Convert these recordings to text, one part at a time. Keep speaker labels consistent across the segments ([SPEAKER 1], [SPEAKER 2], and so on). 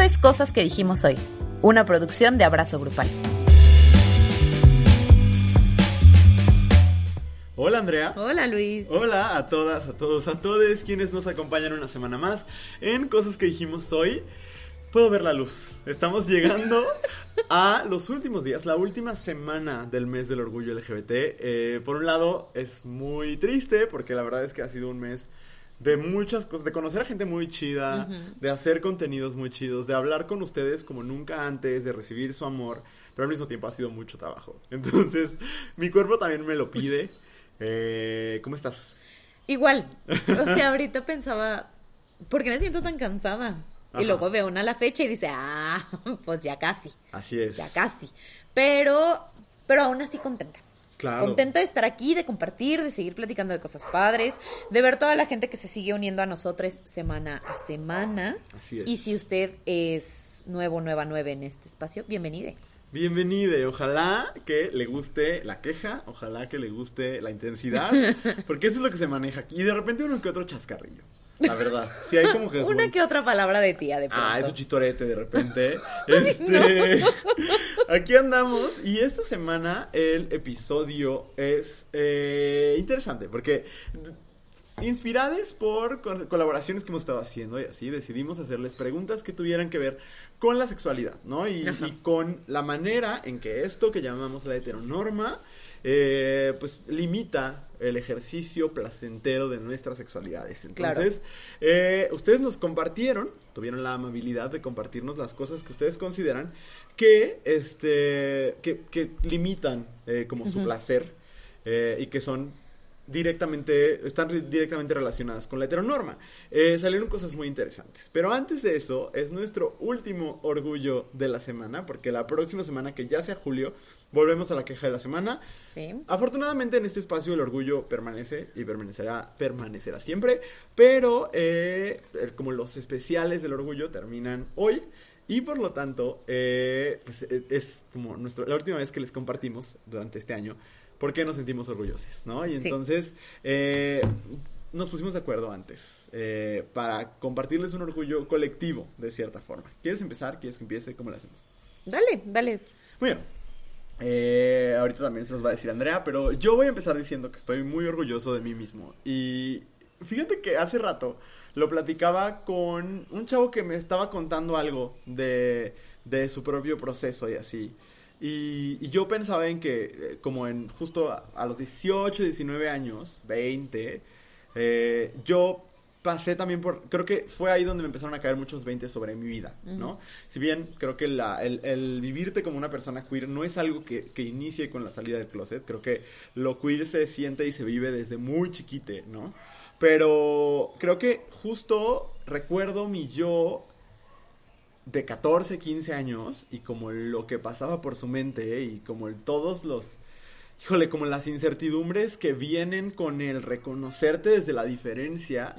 [SPEAKER 1] Esto es Cosas que dijimos hoy, una producción de Abrazo Grupal.
[SPEAKER 2] Hola Andrea.
[SPEAKER 1] Hola Luis.
[SPEAKER 2] Hola a todas, a todos, a todos quienes nos acompañan una semana más en Cosas que dijimos hoy. Puedo ver la luz. Estamos llegando a los últimos días, la última semana del mes del orgullo LGBT. Eh, por un lado, es muy triste porque la verdad es que ha sido un mes de muchas cosas, de conocer a gente muy chida, de hacer contenidos muy chidos, de hablar con ustedes como nunca antes, de recibir su amor, pero al mismo tiempo ha sido mucho trabajo. Entonces, mi cuerpo también me lo pide. Eh, ¿Cómo estás?
[SPEAKER 1] Igual. O sea, ahorita pensaba, ¿por qué me siento tan cansada? Y luego veo una la fecha y dice, ah, pues ya casi.
[SPEAKER 2] Así es.
[SPEAKER 1] Ya casi. Pero, pero aún así contenta.
[SPEAKER 2] Claro.
[SPEAKER 1] Contenta de estar aquí, de compartir, de seguir platicando de cosas padres, de ver toda la gente que se sigue uniendo a nosotros semana a semana.
[SPEAKER 2] Así es.
[SPEAKER 1] Y si usted es nuevo, nueva, nueve en este espacio, bienvenide.
[SPEAKER 2] Bienvenide, ojalá que le guste la queja, ojalá que le guste la intensidad, porque eso es lo que se maneja aquí. Y de repente uno que otro chascarrillo. La verdad. Sí, hay como que.
[SPEAKER 1] Una que otra palabra de tía, de pronto.
[SPEAKER 2] Ah, es un chistorete de repente. Este. Aquí andamos. Y esta semana el episodio es eh, interesante. Porque. Inspiradas por colaboraciones que hemos estado haciendo y así decidimos hacerles preguntas que tuvieran que ver con la sexualidad, ¿no? Y, y con la manera en que esto que llamamos la heteronorma eh, pues limita el ejercicio placentero de nuestras sexualidades. Entonces, eh, ustedes nos compartieron, tuvieron la amabilidad de compartirnos las cosas que ustedes consideran que, este, que, limitan eh, como su placer y que son directamente, están directamente relacionadas con la heteronorma. Eh, salieron cosas muy interesantes. Pero antes de eso, es nuestro último orgullo de la semana, porque la próxima semana, que ya sea julio, volvemos a la queja de la semana.
[SPEAKER 1] Sí.
[SPEAKER 2] Afortunadamente en este espacio el orgullo permanece y permanecerá, permanecerá siempre, pero eh, como los especiales del orgullo terminan hoy. Y por lo tanto, eh, pues, es como nuestro, la última vez que les compartimos durante este año por qué nos sentimos orgullosos, ¿no? Y entonces eh, nos pusimos de acuerdo antes eh, para compartirles un orgullo colectivo, de cierta forma. ¿Quieres empezar? ¿Quieres que empiece? ¿Cómo lo hacemos?
[SPEAKER 1] Dale, dale.
[SPEAKER 2] Muy bien. Eh, ahorita también se los va a decir Andrea, pero yo voy a empezar diciendo que estoy muy orgulloso de mí mismo. Y fíjate que hace rato lo platicaba con un chavo que me estaba contando algo de, de su propio proceso y así. Y, yo pensaba en que, eh, como en justo a, los 18, 19 años, 20, eh, yo pasé también por, creo que fue ahí donde me empezaron a caer muchos 20 sobre mi vida, ¿no? Si bien creo que la, el, vivirte como una persona queer no es algo que, que, inicie con la salida del closet, creo que lo queer se siente y se vive desde muy chiquite, ¿no? Pero creo que justo recuerdo mi yo de 14, 15 años y como lo que pasaba por su mente y como todos los, híjole, como las incertidumbres que vienen con el reconocerte desde la diferencia.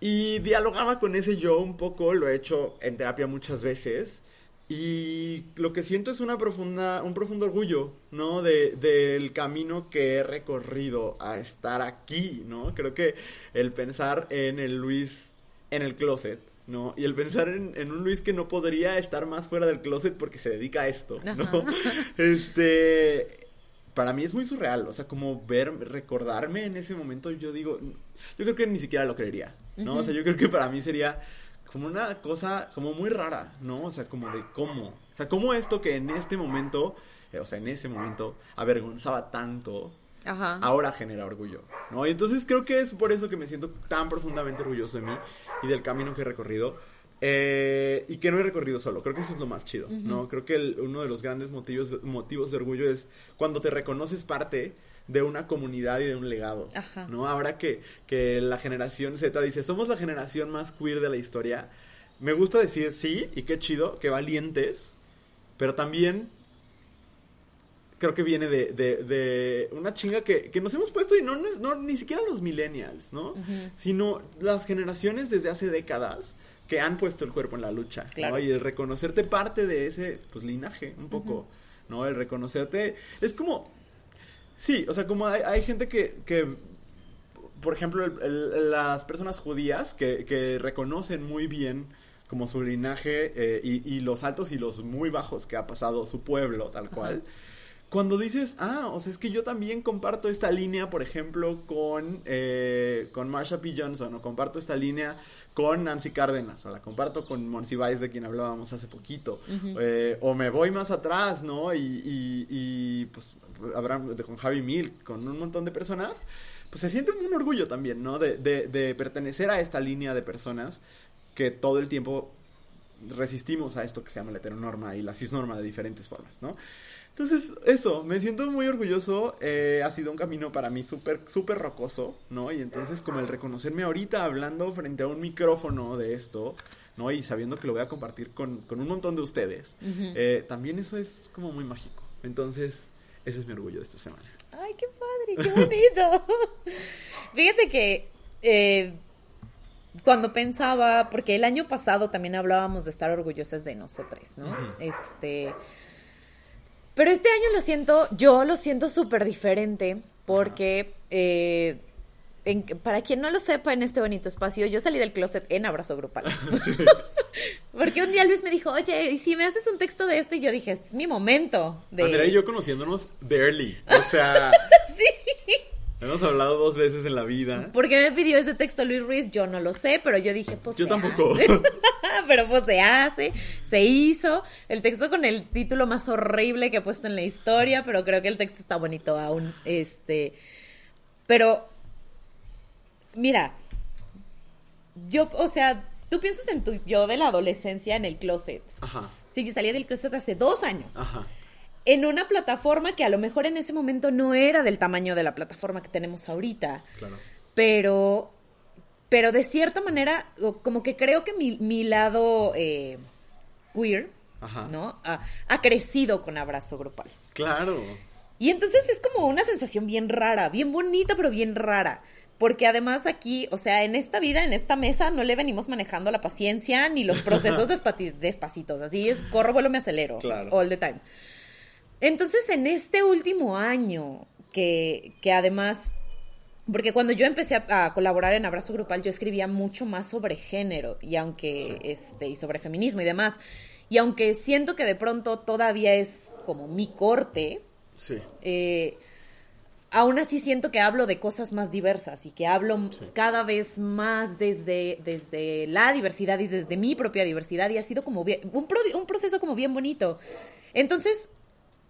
[SPEAKER 2] Y dialogaba con ese yo un poco, lo he hecho en terapia muchas veces. Y lo que siento es una profunda, un profundo orgullo, ¿no? De, del camino que he recorrido a estar aquí, ¿no? Creo que el pensar en el Luis en el closet ¿no? Y el pensar en, un Luis que no podría estar más fuera del closet porque se dedica a esto, ¿no? Este, para mí es muy surreal, o sea, como ver, recordarme en ese momento, yo digo, yo creo que ni siquiera lo creería, ¿no? O sea, yo creo que para mí sería como una cosa como muy rara, ¿no? O sea, como de cómo, o sea, cómo esto que en este momento, eh, o sea, en ese momento avergonzaba tanto, ahora genera orgullo, ¿no? Y entonces creo que es por eso que me siento tan profundamente orgulloso de mí y del camino que he recorrido. Eh, y que no he recorrido solo, creo que eso es lo más chido, ¿no? Creo que uno de los grandes motivos, motivos de orgullo es cuando te reconoces parte de una comunidad y de un legado, ¿no? Ahora que, que la generación Z dice, somos la generación más queer de la historia, me gusta decir sí, y qué chido, qué valientes, pero también creo que viene de, de, una chinga que, que, nos hemos puesto y no, no, ni siquiera los millennials, ¿no? Sino las generaciones desde hace décadas que han puesto el cuerpo en la lucha, ¿no? Y el reconocerte parte de ese, pues, linaje, un poco, ¿no? El reconocerte, es como, sí, o sea, como hay, hay gente que, que por ejemplo, las personas judías que, que reconocen muy bien como su linaje eh, y, y, los altos y los muy bajos que ha pasado su pueblo, tal cual. Cuando dices, ah, o sea, es que yo también comparto esta línea, por ejemplo, con, eh, con Marsha P. Johnson, o comparto esta línea con Nancy Cárdenas, o la comparto con Monsiváis, de quien hablábamos hace poquito, eh, o me voy más atrás, ¿no? Y, y, y pues, habrá, con Harry Milk, con un montón de personas, pues se siente un orgullo también, ¿no? De, de, de pertenecer a esta línea de personas que todo el tiempo resistimos a esto que se llama la heteronorma y la cisnorma de diferentes formas, ¿no? Entonces, eso, me siento muy orgulloso. Eh, ha sido un camino para mí súper, súper rocoso, ¿no? Y entonces, como el reconocerme ahorita hablando frente a un micrófono de esto, ¿no? Y sabiendo que lo voy a compartir con, con un montón de ustedes, eh, también eso es como muy mágico. Entonces, ese es mi orgullo de esta semana.
[SPEAKER 1] ¡Ay, qué padre! ¡Qué bonito! Fíjate que. Eh, cuando pensaba, porque el año pasado también hablábamos de estar orgullosas de nosotros, ¿no? Este, pero este año lo siento, yo lo siento súper diferente, porque eh, en, para quien no lo sepa en este bonito espacio, yo salí del closet en abrazo grupal. Porque un día Luis me dijo, oye, ¿y si me haces un texto de esto? Y yo dije, es mi momento. De...
[SPEAKER 2] Andrea y yo conociéndonos barely. O sea. sí. Hemos hablado dos veces en la vida.
[SPEAKER 1] ¿Por qué me pidió ese texto Luis Ruiz? Yo no lo sé, pero yo dije, pues.
[SPEAKER 2] Yo tampoco.
[SPEAKER 1] pero pues se hace, se hizo. El texto con el título más horrible que he puesto en la historia, pero creo que el texto está bonito aún. Este. Pero. Mira. Yo, o sea, tú piensas en tu yo de la adolescencia en el closet. Ajá. Sí, yo salí del closet hace dos años. Ajá en una plataforma que a lo mejor en ese momento no era del tamaño de la plataforma que tenemos ahorita. Claro. Pero, pero de cierta manera, como que creo que mi, mi lado eh, queer, ¿no? Ha, ha, crecido con abrazo grupal.
[SPEAKER 2] Claro.
[SPEAKER 1] Y entonces es como una sensación bien rara, bien bonita, pero bien rara. Porque además aquí, o sea, en esta vida, en esta mesa, no le venimos manejando la paciencia ni los procesos despacitos. Así es, corro, vuelo, me acelero. Claro. All the time. Entonces, en este último año, que, que además, porque cuando yo empecé a, colaborar en Abrazo Grupal, yo escribía mucho más sobre género y aunque, este, y sobre feminismo y demás, y aunque siento que de pronto todavía es como mi corte, sí. Eh, aún así siento que hablo de cosas más diversas y que hablo cada vez más desde, desde la diversidad y desde mi propia diversidad y ha sido como bien, un, un proceso como bien bonito. Entonces,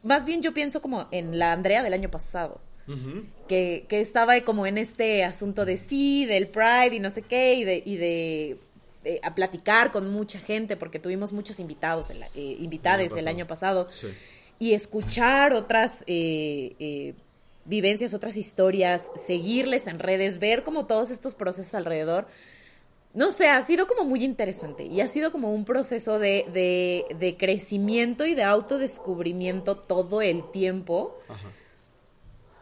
[SPEAKER 1] más bien yo pienso como en la Andrea del año pasado. que, que, estaba como en este asunto de sí, del Pride y no sé qué, y de, y de, a platicar con mucha gente, porque tuvimos muchos invitados, el, eh, invitades el año pasado, y escuchar otras eh, eh, vivencias, otras historias, seguirles en redes, ver como todos estos procesos alrededor no sé, ha sido como muy interesante y ha sido como un proceso de, de, de crecimiento y de autodescubrimiento todo el tiempo. Ajá.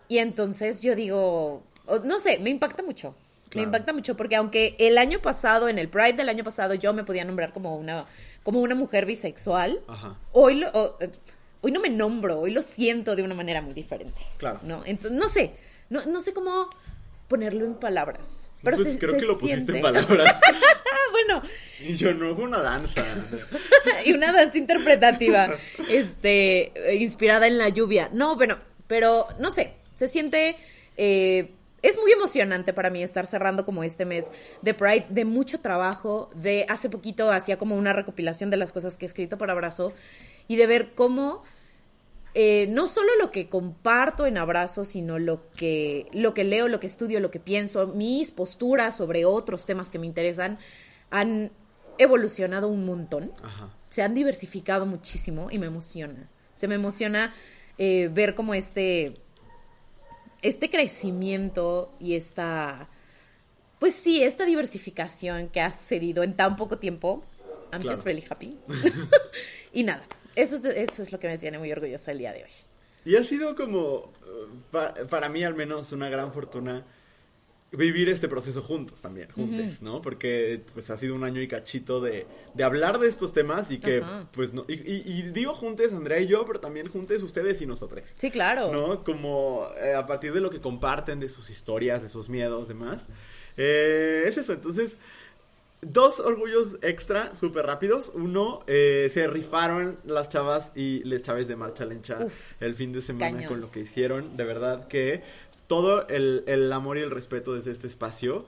[SPEAKER 1] Y entonces yo digo, no sé, me impacta mucho. Me impacta mucho porque aunque el año pasado, en el Pride del año pasado, yo me podía nombrar como una, como una mujer bisexual, Ajá. hoy lo, hoy no me nombro, hoy lo siento de una manera muy diferente. Claro. ¿no? Entonces, no sé, no, no sé cómo ponerlo en palabras. Pero
[SPEAKER 2] pues creo que lo pusiste en palabras.
[SPEAKER 1] bueno.
[SPEAKER 2] Y yo no fue una danza.
[SPEAKER 1] y una danza interpretativa, este, inspirada en la lluvia. No, bueno, pero no sé, se siente, eh, es muy emocionante para mí estar cerrando como este mes de Pride, de mucho trabajo, de hace poquito hacía como una recopilación de las cosas que he escrito para Abrazo y de ver cómo eh, no solo lo que comparto en abrazo, sino lo que, lo que leo, lo que estudio, lo que pienso, mis posturas sobre otros temas que me interesan, han evolucionado un montón. Se han diversificado muchísimo y me emociona. Se me emociona eh, ver como este, este crecimiento y esta, pues sí, esta diversificación que ha sucedido en tan poco tiempo. I'm just really happy. y nada, eso es, eso es lo que me tiene muy orgullosa el día de hoy.
[SPEAKER 2] Y ha sido como, para mí al menos, una gran fortuna vivir este proceso juntos también, juntos, ¿no? Porque pues ha sido un año y cachito de, de hablar de estos temas y que pues no, y, digo juntos Andrea y yo, pero también juntos ustedes y nosotros.
[SPEAKER 1] Sí, claro.
[SPEAKER 2] ¿No? Como eh, a partir de lo que comparten, de sus historias, de sus miedos, demás. Eh, es eso, entonces Dos orgullos extra, súper rápidos. Uno, eh, se rifaron las chavas y les chaves de Marcha Lencha
[SPEAKER 1] Uf,
[SPEAKER 2] el fin de semana
[SPEAKER 1] cañón.
[SPEAKER 2] con lo que hicieron. De verdad que todo el, el amor y el respeto desde este espacio.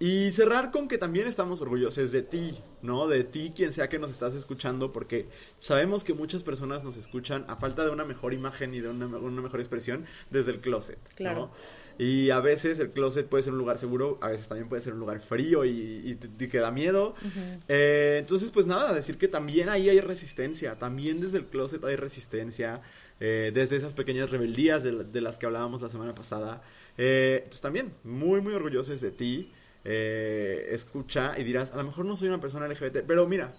[SPEAKER 2] Y cerrar con que también estamos orgullosos de ti, ¿no? De ti, quien sea que nos estás escuchando, porque sabemos que muchas personas nos escuchan a falta de una mejor imagen y de una, una mejor expresión desde el closet, ¿no? Y a veces el closet puede ser un lugar seguro, a veces también puede ser un lugar frío y, y que da miedo. Eh, entonces, pues nada, decir que también ahí hay resistencia, también desde el closet hay resistencia, eh, desde esas pequeñas rebeldías de las que hablábamos la semana pasada. Eh, entonces también, muy, muy orgullosos de ti. Eh, escucha y dirás, a lo mejor no soy una persona LGBT, pero mira,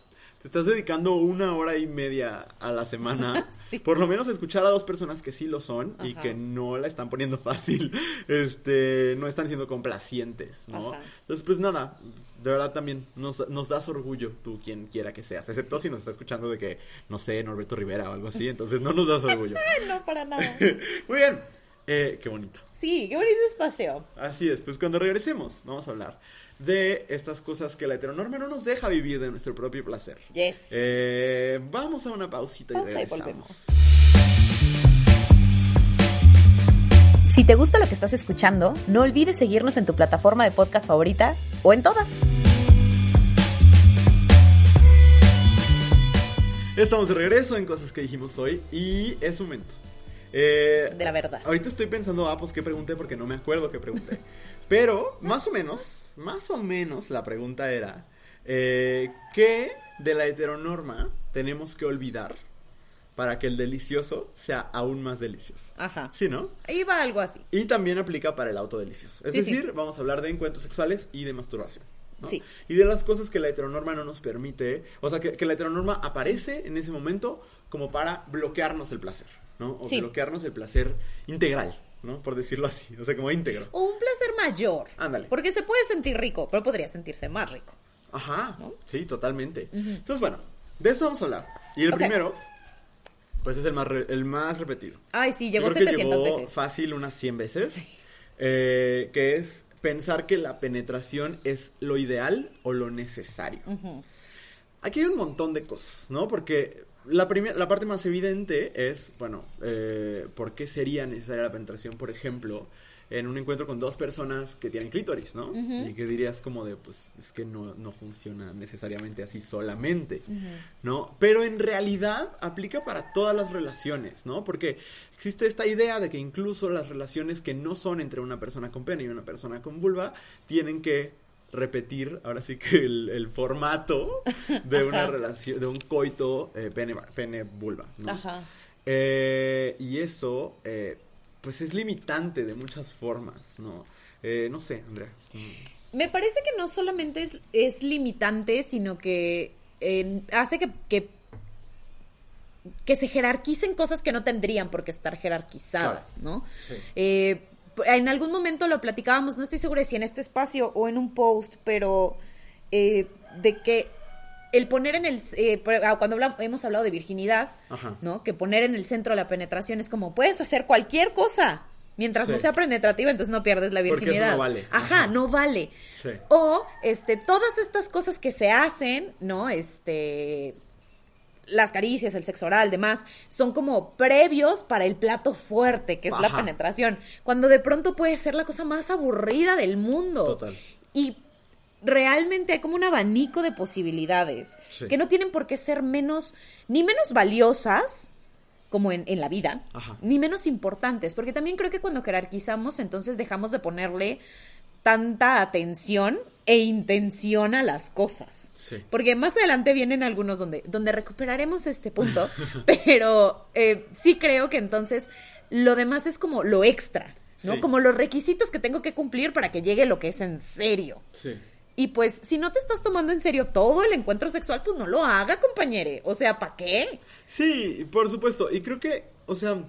[SPEAKER 2] estás dedicando una hora y media a la semana,
[SPEAKER 1] Sí.
[SPEAKER 2] por lo menos escuchar a dos personas que sí lo son y que no la están poniendo fácil, este, no están siendo complacientes, ¿no?
[SPEAKER 1] Ajá.
[SPEAKER 2] Entonces, pues nada, de verdad también nos, nos das orgullo tú, quien quiera que seas, excepto si nos está escuchando de que, no sé, Norberto Rivera o algo así, entonces no nos das orgullo.
[SPEAKER 1] No, para nada.
[SPEAKER 2] Muy bien, eh, qué bonito.
[SPEAKER 1] Sí, qué bonito espacio.
[SPEAKER 2] Así es, pues cuando regresemos vamos a hablar de estas cosas que la heteronorma no nos deja vivir de nuestro propio placer.
[SPEAKER 1] Yes.
[SPEAKER 2] Eh, vamos a una pausita y
[SPEAKER 1] Pausa y
[SPEAKER 2] regresamos.
[SPEAKER 3] Si te gusta lo que estás escuchando, no olvides seguirnos en tu plataforma de podcast favorita o en todas.
[SPEAKER 2] Estamos de regreso en cosas que dijimos hoy y es momento. Eh,
[SPEAKER 1] De la verdad.
[SPEAKER 2] Ahorita estoy pensando, ah, pues qué pregunté porque no me acuerdo qué pregunté. Pero, más o menos, más o menos la pregunta era, eh, ¿qué de la heteronorma tenemos que olvidar para que el delicioso sea aún más delicioso?
[SPEAKER 1] Ajá.
[SPEAKER 2] ¿Sí, no?
[SPEAKER 1] Iba algo así.
[SPEAKER 2] Y también aplica para el autodelicioso. Es
[SPEAKER 1] Sí, sí.
[SPEAKER 2] decir, vamos a hablar de encuentros sexuales y de masturbación. ¿no?
[SPEAKER 1] Sí.
[SPEAKER 2] Y de las cosas que la heteronorma no nos permite, o sea, que, que la heteronorma aparece en ese momento como para bloquearnos el placer, ¿no? O
[SPEAKER 1] Sí.
[SPEAKER 2] bloquearnos el placer integral, ¿no? Por decirlo así, o sea, como íntegro.
[SPEAKER 1] O un placer mayor.
[SPEAKER 2] Ándale.
[SPEAKER 1] Porque se puede sentir rico, pero podría sentirse más rico.
[SPEAKER 2] Ajá,
[SPEAKER 1] ¿No?
[SPEAKER 2] sí, totalmente. Entonces, bueno, de eso vamos a hablar. Y el primero, pues es el más, re- el más repetido.
[SPEAKER 1] Ay, sí,
[SPEAKER 2] Yo
[SPEAKER 1] llegó
[SPEAKER 2] creo que
[SPEAKER 1] 700
[SPEAKER 2] llegó
[SPEAKER 1] veces.
[SPEAKER 2] fácil unas 100 veces. eh, que es pensar que la penetración es lo ideal o lo necesario. Aquí hay un montón de cosas, ¿no? Porque la, la parte más evidente es, bueno, eh, ¿por qué sería necesaria la penetración, por ejemplo, en un encuentro con dos personas que tienen clítoris, ¿no? Y que dirías como de, pues, es que no, no funciona necesariamente así solamente, ¿no? Pero en realidad aplica para todas las relaciones, ¿no? Porque existe esta idea de que incluso las relaciones que no son entre una persona con pene y una persona con vulva tienen que repetir ahora sí que el, el formato de una
[SPEAKER 1] Ajá.
[SPEAKER 2] relación, de un coito eh, pene, pene vulva, ¿no?
[SPEAKER 1] Ajá.
[SPEAKER 2] Eh, y eso, eh, pues es limitante de muchas formas, ¿no? Eh, no sé, Andrea.
[SPEAKER 1] Me parece que no solamente es, es limitante, sino que eh, hace que, que, que se jerarquicen cosas que no tendrían por qué estar jerarquizadas, ¿no?
[SPEAKER 2] Sí.
[SPEAKER 1] En algún momento lo platicábamos, no estoy segura si en este espacio o en un post, pero eh, de que el poner en el... eh, ah, cuando hablamos- hemos hablado de virginidad,
[SPEAKER 2] Ajá.
[SPEAKER 1] ¿no? Que poner en el centro la penetración es como, puedes hacer cualquier cosa. Mientras
[SPEAKER 2] Sí.
[SPEAKER 1] no sea penetrativa, entonces no pierdes la
[SPEAKER 2] Porque eso
[SPEAKER 1] virginidad.
[SPEAKER 2] no vale.
[SPEAKER 1] Ajá,
[SPEAKER 2] Ajá.
[SPEAKER 1] no vale.
[SPEAKER 2] Sí.
[SPEAKER 1] O, este, todas estas cosas que se hacen, ¿no? Este, las caricias, el sexo oral, demás, son como previos para el plato fuerte, que es la penetración. Cuando de pronto puede ser la cosa más aburrida del mundo.
[SPEAKER 2] Total.
[SPEAKER 1] Y realmente hay como un abanico de posibilidades
[SPEAKER 2] Sí.
[SPEAKER 1] que no tienen por qué ser menos, ni menos valiosas, como en, en la vida,
[SPEAKER 2] Ajá.
[SPEAKER 1] ni menos importantes, porque también creo que cuando jerarquizamos, entonces dejamos de ponerle tanta atención e intención a las cosas.
[SPEAKER 2] Sí.
[SPEAKER 1] Porque más adelante vienen algunos donde, donde recuperaremos este punto, pero eh, sí creo que entonces lo demás es como lo extra, ¿no?
[SPEAKER 2] Sí.
[SPEAKER 1] Como los requisitos que tengo que cumplir para que llegue lo que es en serio.
[SPEAKER 2] Sí.
[SPEAKER 1] Y pues, si no te estás tomando en serio todo el encuentro sexual, pues no lo haga, compañere. O sea, ¿para qué?
[SPEAKER 2] Sí, por supuesto. Y creo que, o sea,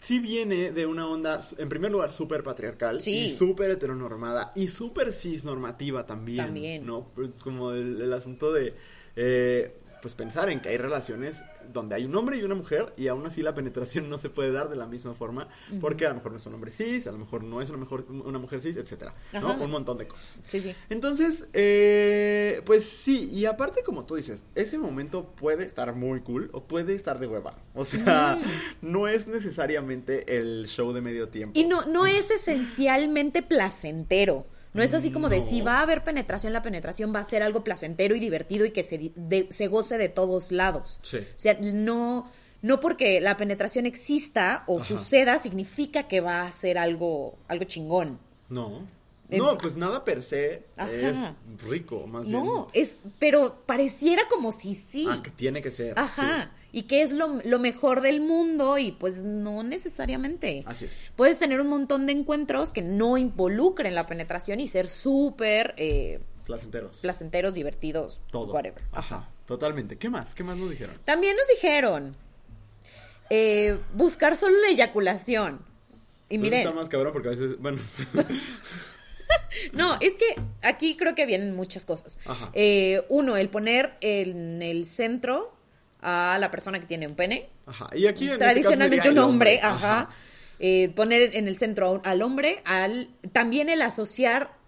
[SPEAKER 2] sí viene de una onda, en primer lugar, súper patriarcal.
[SPEAKER 1] Sí.
[SPEAKER 2] Y súper heteronormada. Y súper cisnormativa también.
[SPEAKER 1] También.
[SPEAKER 2] ¿No? Pues, Como el, el asunto de. eh, pues pensar en que hay relaciones donde hay un hombre y una mujer y aún así la penetración no se puede dar de la misma forma porque a lo mejor no es un hombre cis, a lo mejor no es una, mejor, una mujer cis, etcétera, ¿no? Un montón de cosas.
[SPEAKER 1] Sí, sí.
[SPEAKER 2] Entonces, eh, pues sí, y aparte como tú dices, ese momento puede estar muy cool o puede estar de hueva. O sea, no es necesariamente el show de medio tiempo.
[SPEAKER 1] Y no, no es esencialmente placentero. No es así como de
[SPEAKER 2] No.
[SPEAKER 1] si va a haber penetración, la penetración va a ser algo placentero y divertido y que se, de- se goce de todos lados.
[SPEAKER 2] Sí.
[SPEAKER 1] O sea, no, no porque la penetración exista o
[SPEAKER 2] Ajá.
[SPEAKER 1] suceda significa que va a ser algo, algo chingón.
[SPEAKER 2] No.
[SPEAKER 1] Eh,
[SPEAKER 2] No, pues nada per se
[SPEAKER 1] Ajá.
[SPEAKER 2] es rico, más
[SPEAKER 1] No,
[SPEAKER 2] bien.
[SPEAKER 1] es, pero pareciera como si sí.
[SPEAKER 2] Ah, que tiene que ser.
[SPEAKER 1] Ajá. Y que es lo, lo mejor del mundo y pues no necesariamente.
[SPEAKER 2] sí. Así es.
[SPEAKER 1] Puedes tener un montón de encuentros que no involucren la penetración y ser súper eh,
[SPEAKER 2] Placenteros.
[SPEAKER 1] placenteros, divertidos,
[SPEAKER 2] Todo.
[SPEAKER 1] whatever.
[SPEAKER 2] Ajá. Totalmente. ¿Qué más? ¿Qué más nos dijeron?
[SPEAKER 1] También nos dijeron eh, buscar solo la eyaculación. Y miren,
[SPEAKER 2] Está más cabrón porque a veces, bueno.
[SPEAKER 1] no, es que aquí creo que vienen muchas cosas.
[SPEAKER 2] Ajá.
[SPEAKER 1] Eh, uno, el poner en el centro a la persona que tiene un pene.
[SPEAKER 2] Ajá. Y aquí en este
[SPEAKER 1] tradicionalmente
[SPEAKER 2] caso
[SPEAKER 1] un hombre, ajá. Eh, poner en el centro al hombre, al también el asociar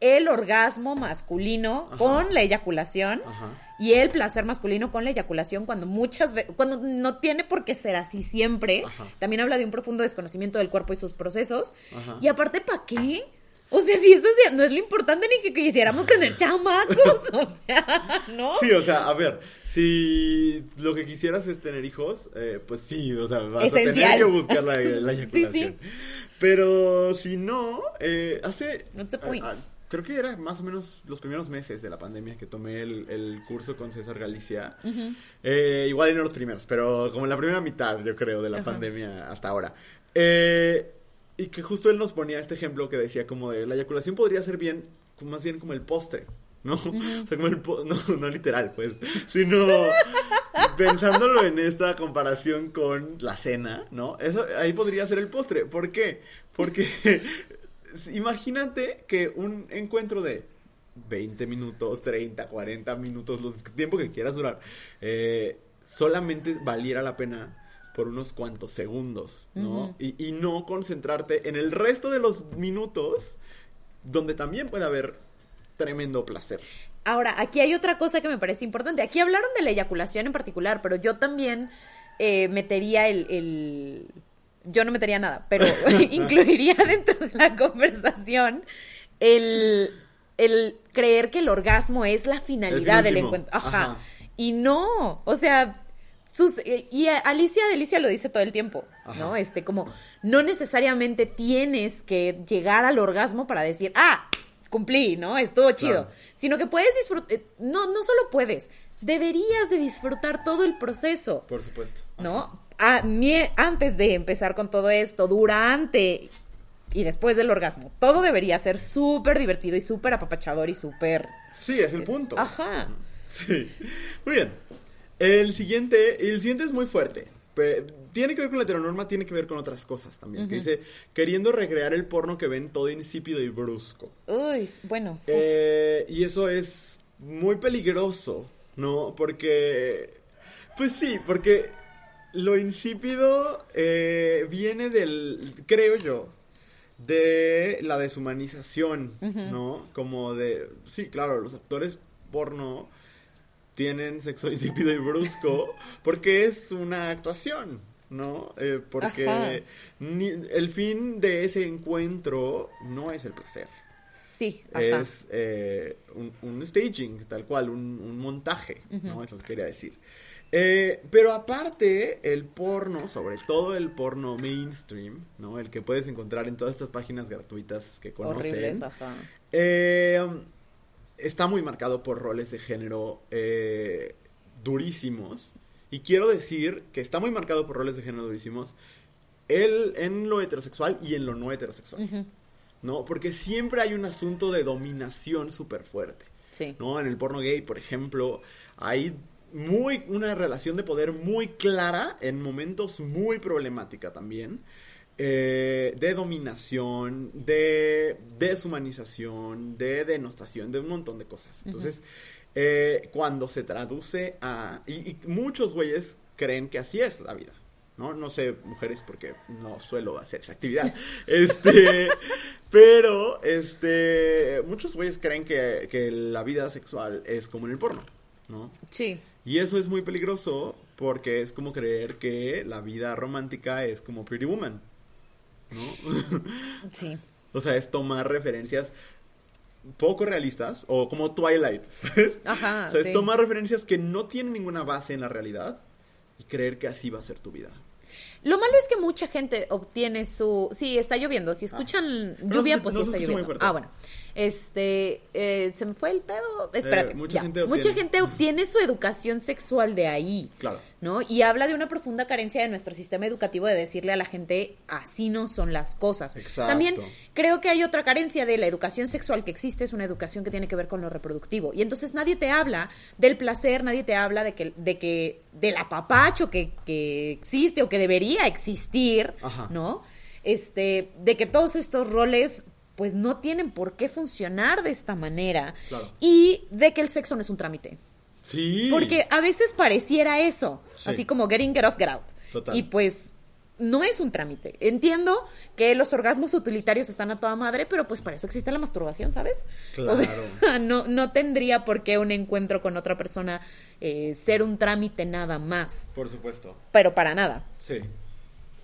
[SPEAKER 1] el orgasmo masculino
[SPEAKER 2] Ajá.
[SPEAKER 1] con la eyaculación
[SPEAKER 2] Ajá.
[SPEAKER 1] y el placer masculino con la eyaculación cuando muchas veces, cuando no tiene por qué ser así siempre.
[SPEAKER 2] Ajá.
[SPEAKER 1] También habla de un profundo desconocimiento del cuerpo y sus procesos.
[SPEAKER 2] Ajá.
[SPEAKER 1] Y aparte, ¿para qué? O sea, si eso es- no es lo importante ni que quisiéramos tener chamacos, o sea, ¿no?
[SPEAKER 2] Sí, o sea, a ver, si lo que quisieras es tener hijos, eh, pues sí, o sea, vas a tener que buscar la, la
[SPEAKER 1] Sí,
[SPEAKER 2] eyaculación. Pero si no, eh, hace...
[SPEAKER 1] The point?
[SPEAKER 2] ah, ah, creo que era más o menos los primeros meses de la pandemia que tomé el, el curso con César Galicia. Eh, igual y no los primeros, pero como en la primera mitad, yo creo, de la pandemia hasta ahora. Eh, y que justo él nos ponía este ejemplo que decía como de la eyaculación podría ser bien, más bien como el postre, ¿no? O sea, como el po- no, no literal, pues, sino pensándolo en esta comparación con la cena, ¿no? Eso ahí podría ser el postre. ¿Por qué? Porque imagínate que un encuentro de 20 minutos, 30, 40 minutos, los tiempo que quieras durar, eh, solamente valiera la pena por unos cuantos segundos, ¿no? Y, y no concentrarte en el resto de los minutos donde también puede haber tremendo placer.
[SPEAKER 1] Ahora, aquí hay otra cosa que me parece importante. Aquí hablaron de la eyaculación en particular, pero yo también eh, metería el, el- Yo no metería nada, pero incluiría dentro de la conversación el, el creer que el orgasmo es la finalidad
[SPEAKER 2] fin
[SPEAKER 1] del encuentro. Ajá.
[SPEAKER 2] Ajá.
[SPEAKER 1] Y no, o sea... Sus, eh, y Alicia Alicia lo dice todo el tiempo, ¿no? Este, como, no necesariamente tienes que llegar al orgasmo para decir, ah, cumplí, ¿no? Estuvo chido.
[SPEAKER 2] Claro.
[SPEAKER 1] Sino que puedes disfrutar, no, no solo puedes, deberías de disfrutar todo el proceso,
[SPEAKER 2] Por supuesto.
[SPEAKER 1] ¿no? A- mie- antes de empezar con todo esto, durante y después del orgasmo, todo debería ser súper divertido y súper apapachador y súper...
[SPEAKER 2] Sí, es el
[SPEAKER 1] Es-
[SPEAKER 2] punto.
[SPEAKER 1] ajá.
[SPEAKER 2] Sí. Muy bien. El siguiente, el siguiente es muy fuerte. Tiene que ver con la heteronorma, tiene que ver con otras cosas también. Que dice, queriendo recrear el porno que ven todo insípido y brusco.
[SPEAKER 1] Uy, bueno.
[SPEAKER 2] Eh, y eso es muy peligroso, ¿no? Porque, pues sí, porque lo insípido eh, viene del, creo yo, de la deshumanización, ¿no? Como de, sí, claro, los actores porno tienen sexo insípido y brusco porque es una actuación, ¿no? Eh, porque ni- el fin de ese encuentro no es el placer
[SPEAKER 1] Sí, ajá.
[SPEAKER 2] es eh, un, un staging, tal cual, un, un montaje, ¿no? Es lo que quería decir. Eh, pero aparte, el porno, sobre todo el porno mainstream, ¿no? El que puedes encontrar en todas estas páginas gratuitas que conocen. Eh, está muy marcado por roles de género eh, durísimos. Y quiero decir que está muy marcado por roles de género durísimos el, en lo heterosexual y en lo no heterosexual. ¿no? Porque siempre hay un asunto de dominación súper fuerte,
[SPEAKER 1] Sí.
[SPEAKER 2] ¿no? En el porno gay, por ejemplo, hay muy, una relación de poder muy clara, en momentos muy problemática también, eh, de dominación, de deshumanización, de denostación, de un montón de cosas. Entonces, eh, cuando se traduce a... Y, y muchos güeyes creen que así es la vida. ¿no? No sé, mujeres, porque no suelo hacer esa actividad. Este, pero, este, muchos güeyes creen que, que la vida sexual es como en el porno, ¿no?
[SPEAKER 1] Sí.
[SPEAKER 2] Y eso es muy peligroso porque es como creer que la vida romántica es como Pretty Woman, ¿no?
[SPEAKER 1] Sí.
[SPEAKER 2] o sea, es tomar referencias poco realistas o como Twilight, ¿sabes?
[SPEAKER 1] Ajá,
[SPEAKER 2] O sea, es
[SPEAKER 1] sí.
[SPEAKER 2] tomar referencias que no tienen ninguna base en la realidad y creer que así va a ser tu vida.
[SPEAKER 1] Lo malo es que mucha gente obtiene su... Sí, está lloviendo. Si escuchan
[SPEAKER 2] Pero
[SPEAKER 1] lluvia,
[SPEAKER 2] no
[SPEAKER 1] pues
[SPEAKER 2] no
[SPEAKER 1] sí está lloviendo. Ah, bueno. Este, eh, se me fue el pedo. Espérate.
[SPEAKER 2] Eh, mucha
[SPEAKER 1] ya.
[SPEAKER 2] gente
[SPEAKER 1] Mucha
[SPEAKER 2] obtiene.
[SPEAKER 1] gente obtiene su educación sexual de ahí.
[SPEAKER 2] Claro.
[SPEAKER 1] ¿No? Y habla de una profunda carencia de nuestro sistema educativo de decirle a la gente, así no son las cosas.
[SPEAKER 2] Exacto.
[SPEAKER 1] También creo que hay otra carencia de la educación sexual que existe, es una educación que tiene que ver con lo reproductivo. Y entonces nadie te habla del placer, nadie te habla de que, de que, del apapacho que, que existe o que debería existir,
[SPEAKER 2] Ajá.
[SPEAKER 1] ¿no? Este, de que todos estos roles pues no tienen por qué funcionar de esta manera.
[SPEAKER 2] Claro.
[SPEAKER 1] Y de que el sexo no es un trámite.
[SPEAKER 2] Sí.
[SPEAKER 1] Porque a veces pareciera eso,
[SPEAKER 2] Sí.
[SPEAKER 1] así como getting, get off, get out.
[SPEAKER 2] Total.
[SPEAKER 1] Y pues no es un trámite. Entiendo que los orgasmos utilitarios están a toda madre, pero pues para eso existe la masturbación, ¿sabes? O sea,
[SPEAKER 2] Claro.
[SPEAKER 1] no, no tendría por qué un encuentro con otra persona eh, ser un trámite nada más,
[SPEAKER 2] Por supuesto.
[SPEAKER 1] pero para nada.
[SPEAKER 2] Sí.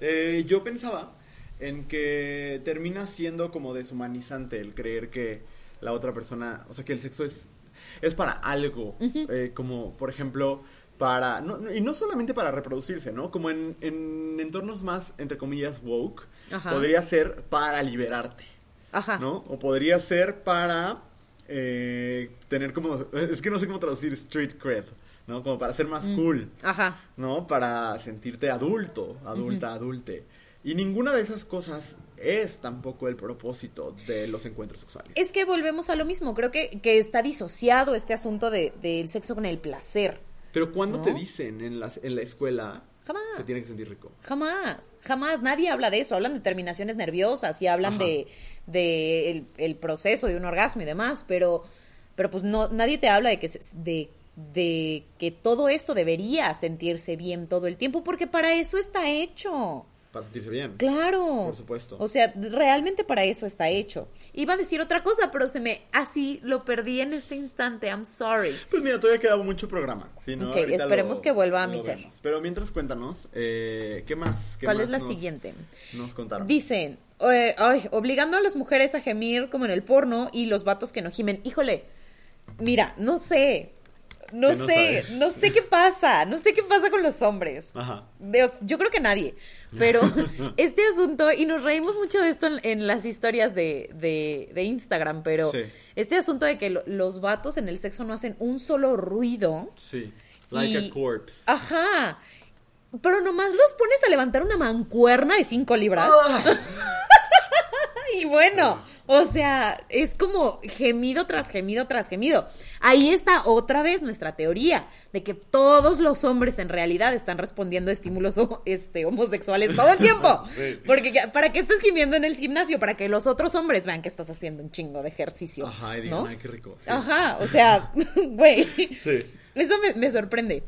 [SPEAKER 2] Eh, yo pensaba en que termina siendo como deshumanizante el creer que la otra persona, o sea, que el sexo es, es para algo, eh, como por ejemplo para, no, y no solamente para reproducirse, ¿no? Como en, en entornos más, entre comillas, woke,
[SPEAKER 1] Ajá.
[SPEAKER 2] podría ser para liberarte,
[SPEAKER 1] Ajá.
[SPEAKER 2] ¿no? O podría ser para eh, tener como, es que no sé cómo traducir street cred, ¿no? Como para ser más cool.
[SPEAKER 1] Ajá.
[SPEAKER 2] ¿no? Para sentirte adulto, adulta, adulte. Y ninguna de esas cosas es tampoco el propósito de los encuentros sexuales.
[SPEAKER 1] Es que volvemos a lo mismo. Creo que, que está disociado este asunto de- del sexo con el placer.
[SPEAKER 2] Pero cuando
[SPEAKER 1] ¿No?
[SPEAKER 2] te dicen en, las, en la escuela,
[SPEAKER 1] Jamás.
[SPEAKER 2] se tiene que sentir rico.
[SPEAKER 1] Jamás, jamás, nadie habla de eso, hablan de terminaciones nerviosas y hablan
[SPEAKER 2] Ajá.
[SPEAKER 1] de, de el, el proceso de un orgasmo y demás, pero, pero pues no, nadie te habla de que se- de, de que todo esto debería sentirse bien todo el tiempo, porque para eso está hecho.
[SPEAKER 2] Para sentirse bien.
[SPEAKER 1] Claro.
[SPEAKER 2] Por supuesto.
[SPEAKER 1] O sea, realmente para eso está hecho. Iba a decir otra cosa, pero se me así lo perdí en este instante. I'm sorry.
[SPEAKER 2] Pues mira, todavía queda mucho programa. ¿sí, no?
[SPEAKER 1] Ok,
[SPEAKER 2] Ahorita
[SPEAKER 1] esperemos que vuelva a mi ser.
[SPEAKER 2] vemos. Pero mientras cuéntanos, eh, ¿qué más? ¿Qué
[SPEAKER 1] ¿Cuál
[SPEAKER 2] más
[SPEAKER 1] es la
[SPEAKER 2] nos-
[SPEAKER 1] siguiente?
[SPEAKER 2] Nos contaron.
[SPEAKER 1] Dicen, eh, ay, obligando a las mujeres a gemir como en el porno y los vatos que no gimen. Híjole, mira, no sé, no sé,
[SPEAKER 2] sabes.
[SPEAKER 1] no sé qué pasa, no sé qué pasa con los hombres.
[SPEAKER 2] Ajá.
[SPEAKER 1] Dios, yo creo que nadie, pero este asunto, y nos reímos mucho de esto en, en las historias de, de, de Instagram, pero
[SPEAKER 2] Sí.
[SPEAKER 1] este asunto de que lo- los vatos en el sexo no hacen un solo ruido.
[SPEAKER 2] Sí. Like
[SPEAKER 1] y-
[SPEAKER 2] a corpse.
[SPEAKER 1] Ajá. Pero nomás los pones a levantar una mancuerna de cinco libras. Y bueno, o sea, es como gemido tras gemido tras gemido. Ahí está otra vez nuestra teoría de que todos los hombres en realidad están respondiendo a estímulos este, homosexuales todo el tiempo.
[SPEAKER 2] Sí.
[SPEAKER 1] Porque ¿qué- para qué estás gimiendo en el gimnasio, para que los otros hombres vean que estás haciendo un chingo de ejercicio.
[SPEAKER 2] Ajá, y digan,
[SPEAKER 1] ¿no?
[SPEAKER 2] ay, qué rico. sí.
[SPEAKER 1] Ajá, o sea, güey.
[SPEAKER 2] Sí.
[SPEAKER 1] Eso me, me sorprende.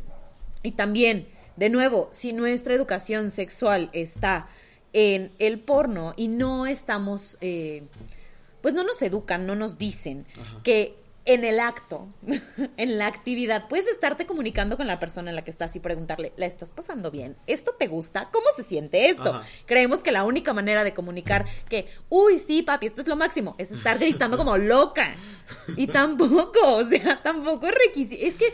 [SPEAKER 1] Y también, de nuevo, si nuestra educación sexual está en el porno y no estamos, eh, pues no nos educan, no nos dicen que en el acto, en la actividad, puedes estarte comunicando con la persona en la que estás y preguntarle, ¿la estás pasando bien? ¿Esto te gusta? ¿Cómo se siente esto?
[SPEAKER 2] Ajá.
[SPEAKER 1] Creemos que la única manera de comunicar que, uy, sí, papi, esto es lo máximo, es estar gritando como loca. Y tampoco, o sea, tampoco es requisito. Es que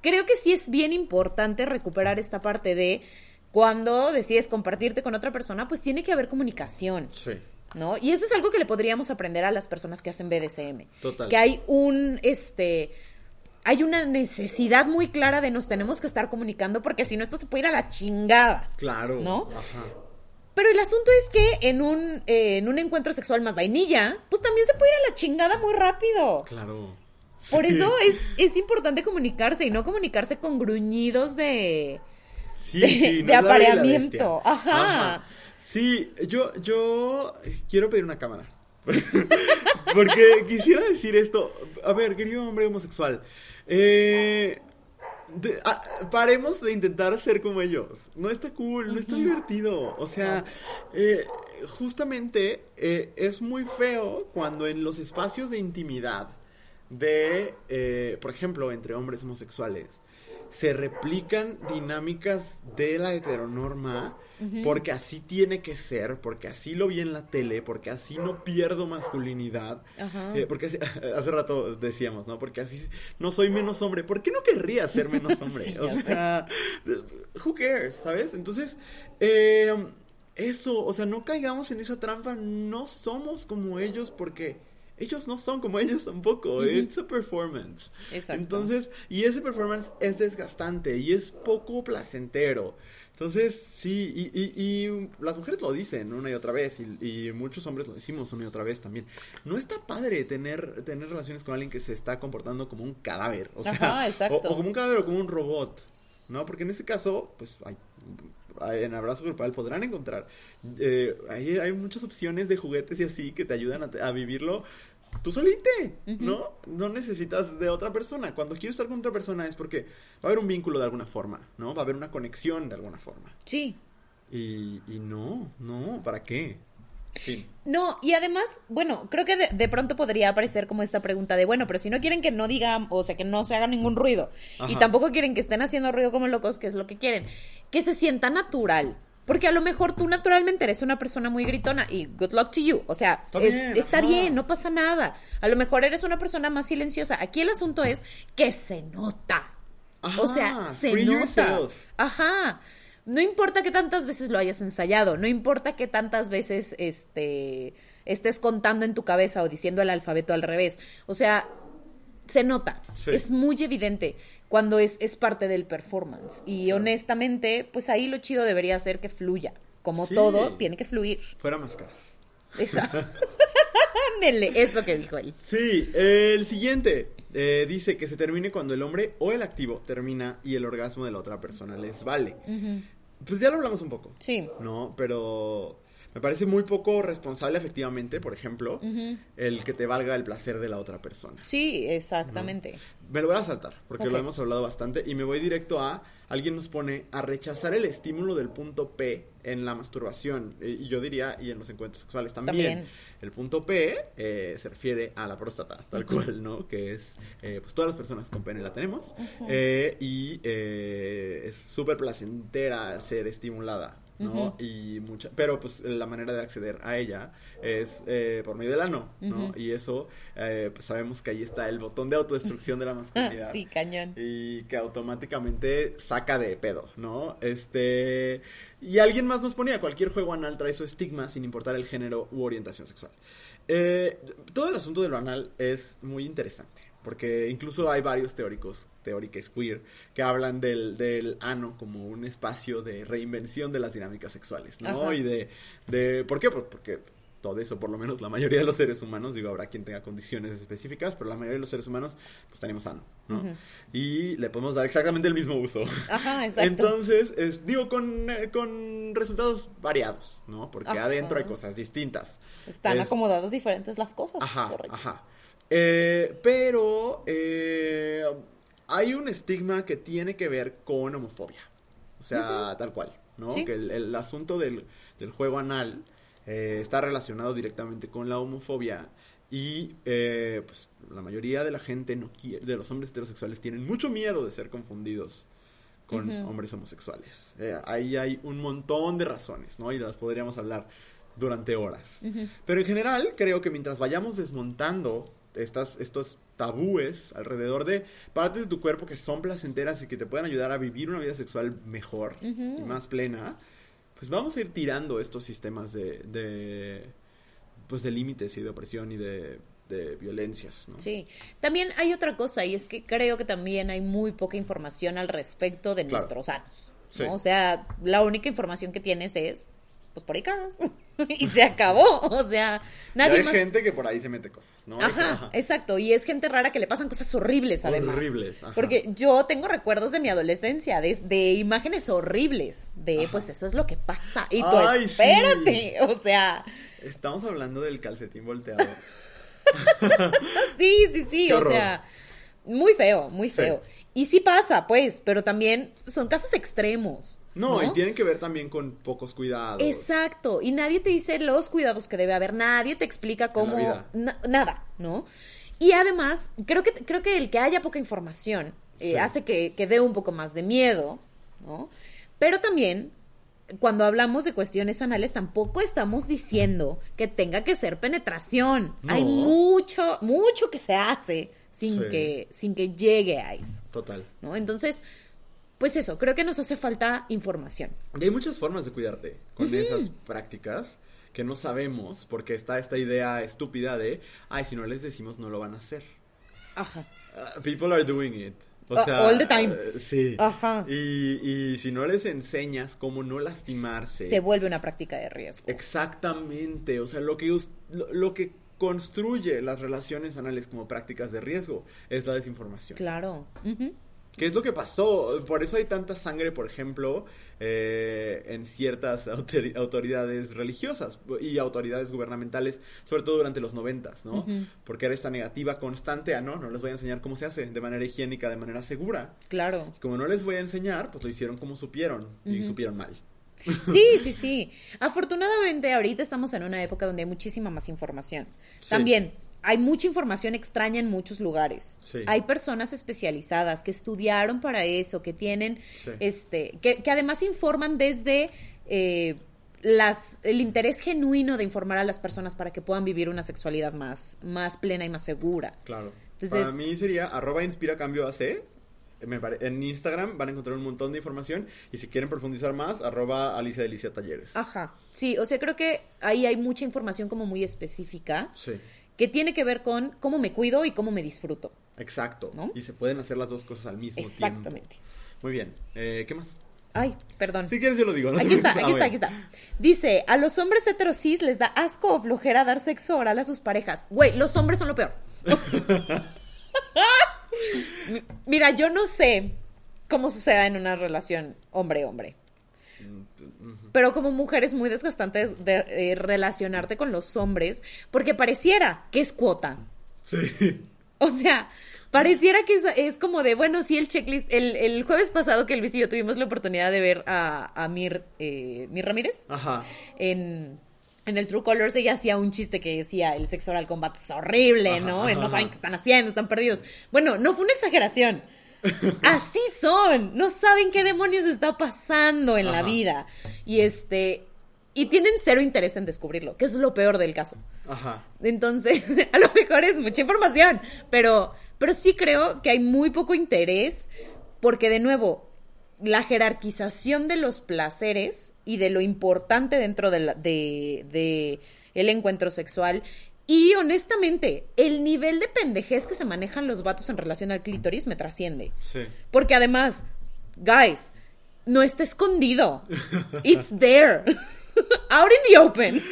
[SPEAKER 1] creo que sí es bien importante recuperar esta parte de cuando decides compartirte con otra persona, pues tiene que haber comunicación.
[SPEAKER 2] Sí.
[SPEAKER 1] ¿no? Y eso es algo que le podríamos aprender a las personas que hacen BDSM.
[SPEAKER 2] Total.
[SPEAKER 1] Que hay un, este, hay una necesidad muy clara de nos tenemos que estar comunicando porque si no esto se puede ir a la chingada.
[SPEAKER 2] Claro.
[SPEAKER 1] ¿No?
[SPEAKER 2] Ajá.
[SPEAKER 1] Pero el asunto es que en un, eh, en un encuentro sexual más vainilla, pues también se puede ir a la chingada muy rápido.
[SPEAKER 2] Claro.
[SPEAKER 1] Por
[SPEAKER 2] Sí.
[SPEAKER 1] eso es, es importante comunicarse y no comunicarse con gruñidos de,
[SPEAKER 2] Sí,
[SPEAKER 1] de,
[SPEAKER 2] sí, no
[SPEAKER 1] de
[SPEAKER 2] la
[SPEAKER 1] apareamiento. Ajá.
[SPEAKER 2] Sí, yo, yo quiero pedir una cámara. Porque quisiera decir esto. A ver, querido hombre homosexual. Eh, de- ah, paremos de intentar ser como ellos. No está cool, no está divertido. O sea, eh, justamente eh, es muy feo cuando en los espacios de intimidad de, por ejemplo, entre hombres homosexuales, se replican dinámicas de la heteronorma porque así tiene que ser, porque así lo vi en la tele, porque así no pierdo masculinidad, eh, porque así- hace rato decíamos, ¿no? Porque así no soy menos hombre. ¿Por qué no querría ser menos hombre?
[SPEAKER 1] Sí,
[SPEAKER 2] o sea, who cares, ¿sabes? Entonces, eh, eso, o sea, no caigamos en esa trampa, no somos como ellos porque ellos no son como ellos tampoco, it's a performance.
[SPEAKER 1] Exacto.
[SPEAKER 2] Entonces, y ese performance es desgastante y es poco placentero. Entonces, sí, y, y- y las mujeres lo dicen una y otra vez, y, y muchos hombres lo decimos una y otra vez también. No está padre tener, tener relaciones con alguien que se está comportando como un cadáver, o sea,
[SPEAKER 1] Ajá,
[SPEAKER 2] o, o como un cadáver o como un robot, ¿no? Porque en ese caso, pues, hay- en Abrazo Grupal podrán encontrar, eh, hay, hay muchas opciones de juguetes y así que te ayudan a vivirlo tú solite, ¿no? No necesitas de otra persona. Cuando quieres estar con otra persona es porque va a haber un vínculo de alguna forma, ¿no? Va a haber una conexión de alguna forma.
[SPEAKER 1] Sí.
[SPEAKER 2] Y, y no, no, ¿para qué?
[SPEAKER 1] No, y además, bueno, creo que de, de pronto podría aparecer como esta pregunta de, bueno, pero si no quieren que no digan, o sea, que no se haga ningún ruido, y tampoco quieren que estén haciendo ruido como locos, que es lo que quieren, que se sienta natural. Porque a lo mejor tú naturalmente eres una persona muy gritona y good luck to you. O sea,
[SPEAKER 2] Está
[SPEAKER 1] es-
[SPEAKER 2] bien,
[SPEAKER 1] está
[SPEAKER 2] ajá.
[SPEAKER 1] bien, no pasa nada. A lo mejor eres una persona más silenciosa. Aquí el asunto es que se nota. o sea, se nota.
[SPEAKER 2] yourself.
[SPEAKER 1] Ajá. No importa que tantas veces lo hayas ensayado, no importa que tantas veces este estés contando en tu cabeza o diciendo el alfabeto al revés. O sea, se nota.
[SPEAKER 2] Sí.
[SPEAKER 1] Es muy evidente cuando es, es parte del performance. Y honestamente, pues ahí lo chido debería ser que fluya. Como
[SPEAKER 2] Sí.
[SPEAKER 1] todo, tiene que fluir.
[SPEAKER 2] Fuera máscaras.
[SPEAKER 1] Esa- Ándele, eso que dijo él.
[SPEAKER 2] Sí, el siguiente eh, dice que se termine cuando el hombre o el activo termina y el orgasmo de la otra persona les vale. Pues ya lo hablamos un poco.
[SPEAKER 1] Sí.
[SPEAKER 2] No, pero me parece muy poco responsable efectivamente, por ejemplo, el que te valga el placer de la otra persona.
[SPEAKER 1] Sí, exactamente.
[SPEAKER 2] Me lo voy a saltar, porque lo hemos hablado bastante, y me voy directo a, alguien nos pone a rechazar el estímulo del punto P en la masturbación, y yo diría, y en los encuentros sexuales también.
[SPEAKER 1] También.
[SPEAKER 2] El punto P eh, se refiere a la próstata, tal cual, ¿no? Que es, eh, pues todas las personas con pene la tenemos, eh, y eh, es súper placentera al ser estimulada. ¿No? Y mucha, pero pues la manera de acceder a ella es eh, por medio del ano, ¿no? Y eso, eh, pues sabemos que ahí está el botón de autodestrucción de la masculinidad.
[SPEAKER 1] Sí, cañón.
[SPEAKER 2] Y que automáticamente saca de pedo, ¿no? Este. Y alguien más nos ponía: cualquier juego anal trae su estigma sin importar el género u orientación sexual. Eh, todo el asunto de lo anal es muy interesante. Porque incluso hay varios teóricos, teóricos queer, que hablan del, del ano como un espacio de reinvención de las dinámicas sexuales, ¿no?
[SPEAKER 1] Ajá.
[SPEAKER 2] Y de, de. ¿Por qué? Pues porque todo eso, por lo menos la mayoría de los seres humanos, digo, habrá quien tenga condiciones específicas, pero la mayoría de los seres humanos, pues tenemos ano, ¿no? Y le podemos dar exactamente el mismo uso.
[SPEAKER 1] Ajá, exacto.
[SPEAKER 2] Entonces, es, digo, con, eh, con resultados variados, ¿no? Porque
[SPEAKER 1] Ajá.
[SPEAKER 2] adentro hay cosas distintas.
[SPEAKER 1] Están
[SPEAKER 2] Es-
[SPEAKER 1] acomodadas diferentes las cosas.
[SPEAKER 2] Ajá,
[SPEAKER 1] correcto.
[SPEAKER 2] ajá. Eh, pero eh, hay un estigma que tiene que ver con homofobia. O sea, tal cual, ¿no?
[SPEAKER 1] Sí.
[SPEAKER 2] Que el, el asunto del, del juego anal eh, está relacionado directamente con la homofobia. Y eh, pues la mayoría de la gente no quiere, de los hombres heterosexuales tienen mucho miedo de ser confundidos con hombres homosexuales. Ahí hay un montón de razones, ¿no? Y las podríamos hablar durante horas. Pero en general, creo que mientras vayamos desmontando estas, estos tabúes alrededor de partes de tu cuerpo que son placenteras y que te pueden ayudar a vivir una vida sexual mejor y más plena, pues vamos a ir tirando estos sistemas de, de pues de límites y de opresión y de, de violencias, ¿no?
[SPEAKER 1] Sí. También hay otra cosa y es que creo que también hay muy poca información al respecto de
[SPEAKER 2] Claro.
[SPEAKER 1] nuestros anos.
[SPEAKER 2] Sí.
[SPEAKER 1] ¿no? O sea, la única información que tienes es, pues por ahí cagas. y se acabó. O sea,
[SPEAKER 2] Y
[SPEAKER 1] nadie
[SPEAKER 2] hay
[SPEAKER 1] más.
[SPEAKER 2] gente que por ahí se mete cosas, ¿no?
[SPEAKER 1] Ajá, exacto. Y es gente rara que le pasan cosas horribles, además.
[SPEAKER 2] Horribles, ajá.
[SPEAKER 1] Porque yo tengo recuerdos de mi adolescencia, de, de imágenes horribles, de pues eso es lo que pasa. Y tú,
[SPEAKER 2] Ay, sí.
[SPEAKER 1] espérate. O sea,
[SPEAKER 2] Estamos hablando del calcetín volteado.
[SPEAKER 1] sí, sí, sí.
[SPEAKER 2] Qué
[SPEAKER 1] o
[SPEAKER 2] horror.
[SPEAKER 1] sea, muy feo, muy
[SPEAKER 2] Sí.
[SPEAKER 1] feo. Y sí pasa, pues, pero también son casos extremos.
[SPEAKER 2] No, y tienen que ver también con pocos cuidados.
[SPEAKER 1] Exacto, y nadie te dice los cuidados que debe haber, nadie te explica cómo na- nada, ¿no? Y además, creo que creo que el que haya poca información eh,
[SPEAKER 2] Sí.
[SPEAKER 1] hace que, que dé un poco más de miedo, ¿no? Pero también cuando hablamos de cuestiones anales tampoco estamos diciendo que tenga que ser penetración.
[SPEAKER 2] No.
[SPEAKER 1] Hay mucho mucho que se hace sin
[SPEAKER 2] Sí.
[SPEAKER 1] que sin que llegue a eso,
[SPEAKER 2] Total.
[SPEAKER 1] ¿no? Entonces, pues eso, creo que nos hace falta información.
[SPEAKER 2] Y hay muchas formas de cuidarte con esas prácticas que no sabemos porque está esta idea estúpida de, ay, si no les decimos no lo van a hacer.
[SPEAKER 1] Ajá.
[SPEAKER 2] Uh, people are doing it. O
[SPEAKER 1] Uh,
[SPEAKER 2] sea,
[SPEAKER 1] all the time.
[SPEAKER 2] uh, sí.
[SPEAKER 1] Ajá.
[SPEAKER 2] Y, y si no les enseñas cómo no lastimarse.
[SPEAKER 1] se vuelve una práctica de riesgo.
[SPEAKER 2] Exactamente. O sea, lo que, lo, lo que construye las relaciones anales como prácticas de riesgo es la desinformación.
[SPEAKER 1] Claro. Ujú.
[SPEAKER 2] ¿Qué es lo que pasó? Por eso hay tanta sangre, por ejemplo, eh, en ciertas autori- autoridades religiosas y autoridades gubernamentales, sobre todo durante los noventas, ¿no? Porque era esta negativa constante a no, no les voy a enseñar cómo se hace de manera higiénica, de manera segura.
[SPEAKER 1] Claro.
[SPEAKER 2] Y como no les voy a enseñar, pues lo hicieron como supieron y supieron mal.
[SPEAKER 1] Sí, sí, sí. Afortunadamente ahorita estamos en una época donde hay muchísima más información.
[SPEAKER 2] Sí.
[SPEAKER 1] También hay mucha información extraña en muchos lugares.
[SPEAKER 2] Sí.
[SPEAKER 1] Hay personas especializadas que estudiaron para eso, que tienen,
[SPEAKER 2] Sí.
[SPEAKER 1] este, que, que además informan desde eh, las, el interés genuino de informar a las personas para que puedan vivir una sexualidad más, más plena y más segura.
[SPEAKER 2] Claro.
[SPEAKER 1] Entonces-
[SPEAKER 2] Para mí sería arroba inspira cambio AC. En Instagram van a encontrar un montón de información y si quieren profundizar más, arroba Alicia Delicia Talleres.
[SPEAKER 1] Ajá. Sí, o sea, creo que ahí hay mucha información como muy específica
[SPEAKER 2] Sí,
[SPEAKER 1] que tiene que ver con cómo me cuido y cómo me disfruto.
[SPEAKER 2] exacto.
[SPEAKER 1] ¿No?
[SPEAKER 2] Y se pueden hacer las dos cosas al mismo tiempo.
[SPEAKER 1] Exactamente.
[SPEAKER 2] Muy bien. Eh, ¿Qué más?
[SPEAKER 1] Ay, perdón.
[SPEAKER 2] Si quieres yo lo digo. ¿no?
[SPEAKER 1] Aquí está,
[SPEAKER 2] Ah,
[SPEAKER 1] aquí está, aquí está. Dice, a los hombres heterosis les da asco o flojera dar sexo oral a sus parejas. Güey, los hombres son lo peor. Mira, yo no sé cómo suceda en una relación hombre-hombre. Pero como mujer es muy desgastante de, eh, relacionarte con los hombres porque pareciera que es cuota.
[SPEAKER 2] Sí.
[SPEAKER 1] O sea, pareciera que es, es como de, bueno, sí, el checklist. El, el jueves pasado que Luis y yo tuvimos la oportunidad de ver a, a Mir, eh, Mir Ramírez
[SPEAKER 2] Ajá.
[SPEAKER 1] en, en el True Colors, ella hacía un chiste que decía, el sexo oral combat es horrible, ¿no?
[SPEAKER 2] Ajá,
[SPEAKER 1] no saben qué están haciendo, están perdidos. Bueno, no fue una exageración. Así son, no saben qué demonios está pasando en la vida. Y este, y tienen cero interés en descubrirlo, que es lo peor del caso.
[SPEAKER 2] Ajá.
[SPEAKER 1] Entonces, a lo mejor es mucha información, pero, pero sí creo que hay muy poco interés porque, de nuevo, la jerarquización de los placeres y de lo importante dentro de, la- de, de el encuentro sexual y, honestamente, el nivel de pendejez que se manejan los vatos en relación al clítoris me trasciende.
[SPEAKER 2] Sí.
[SPEAKER 1] Porque además, guys, no está escondido. It's there. Out in the open.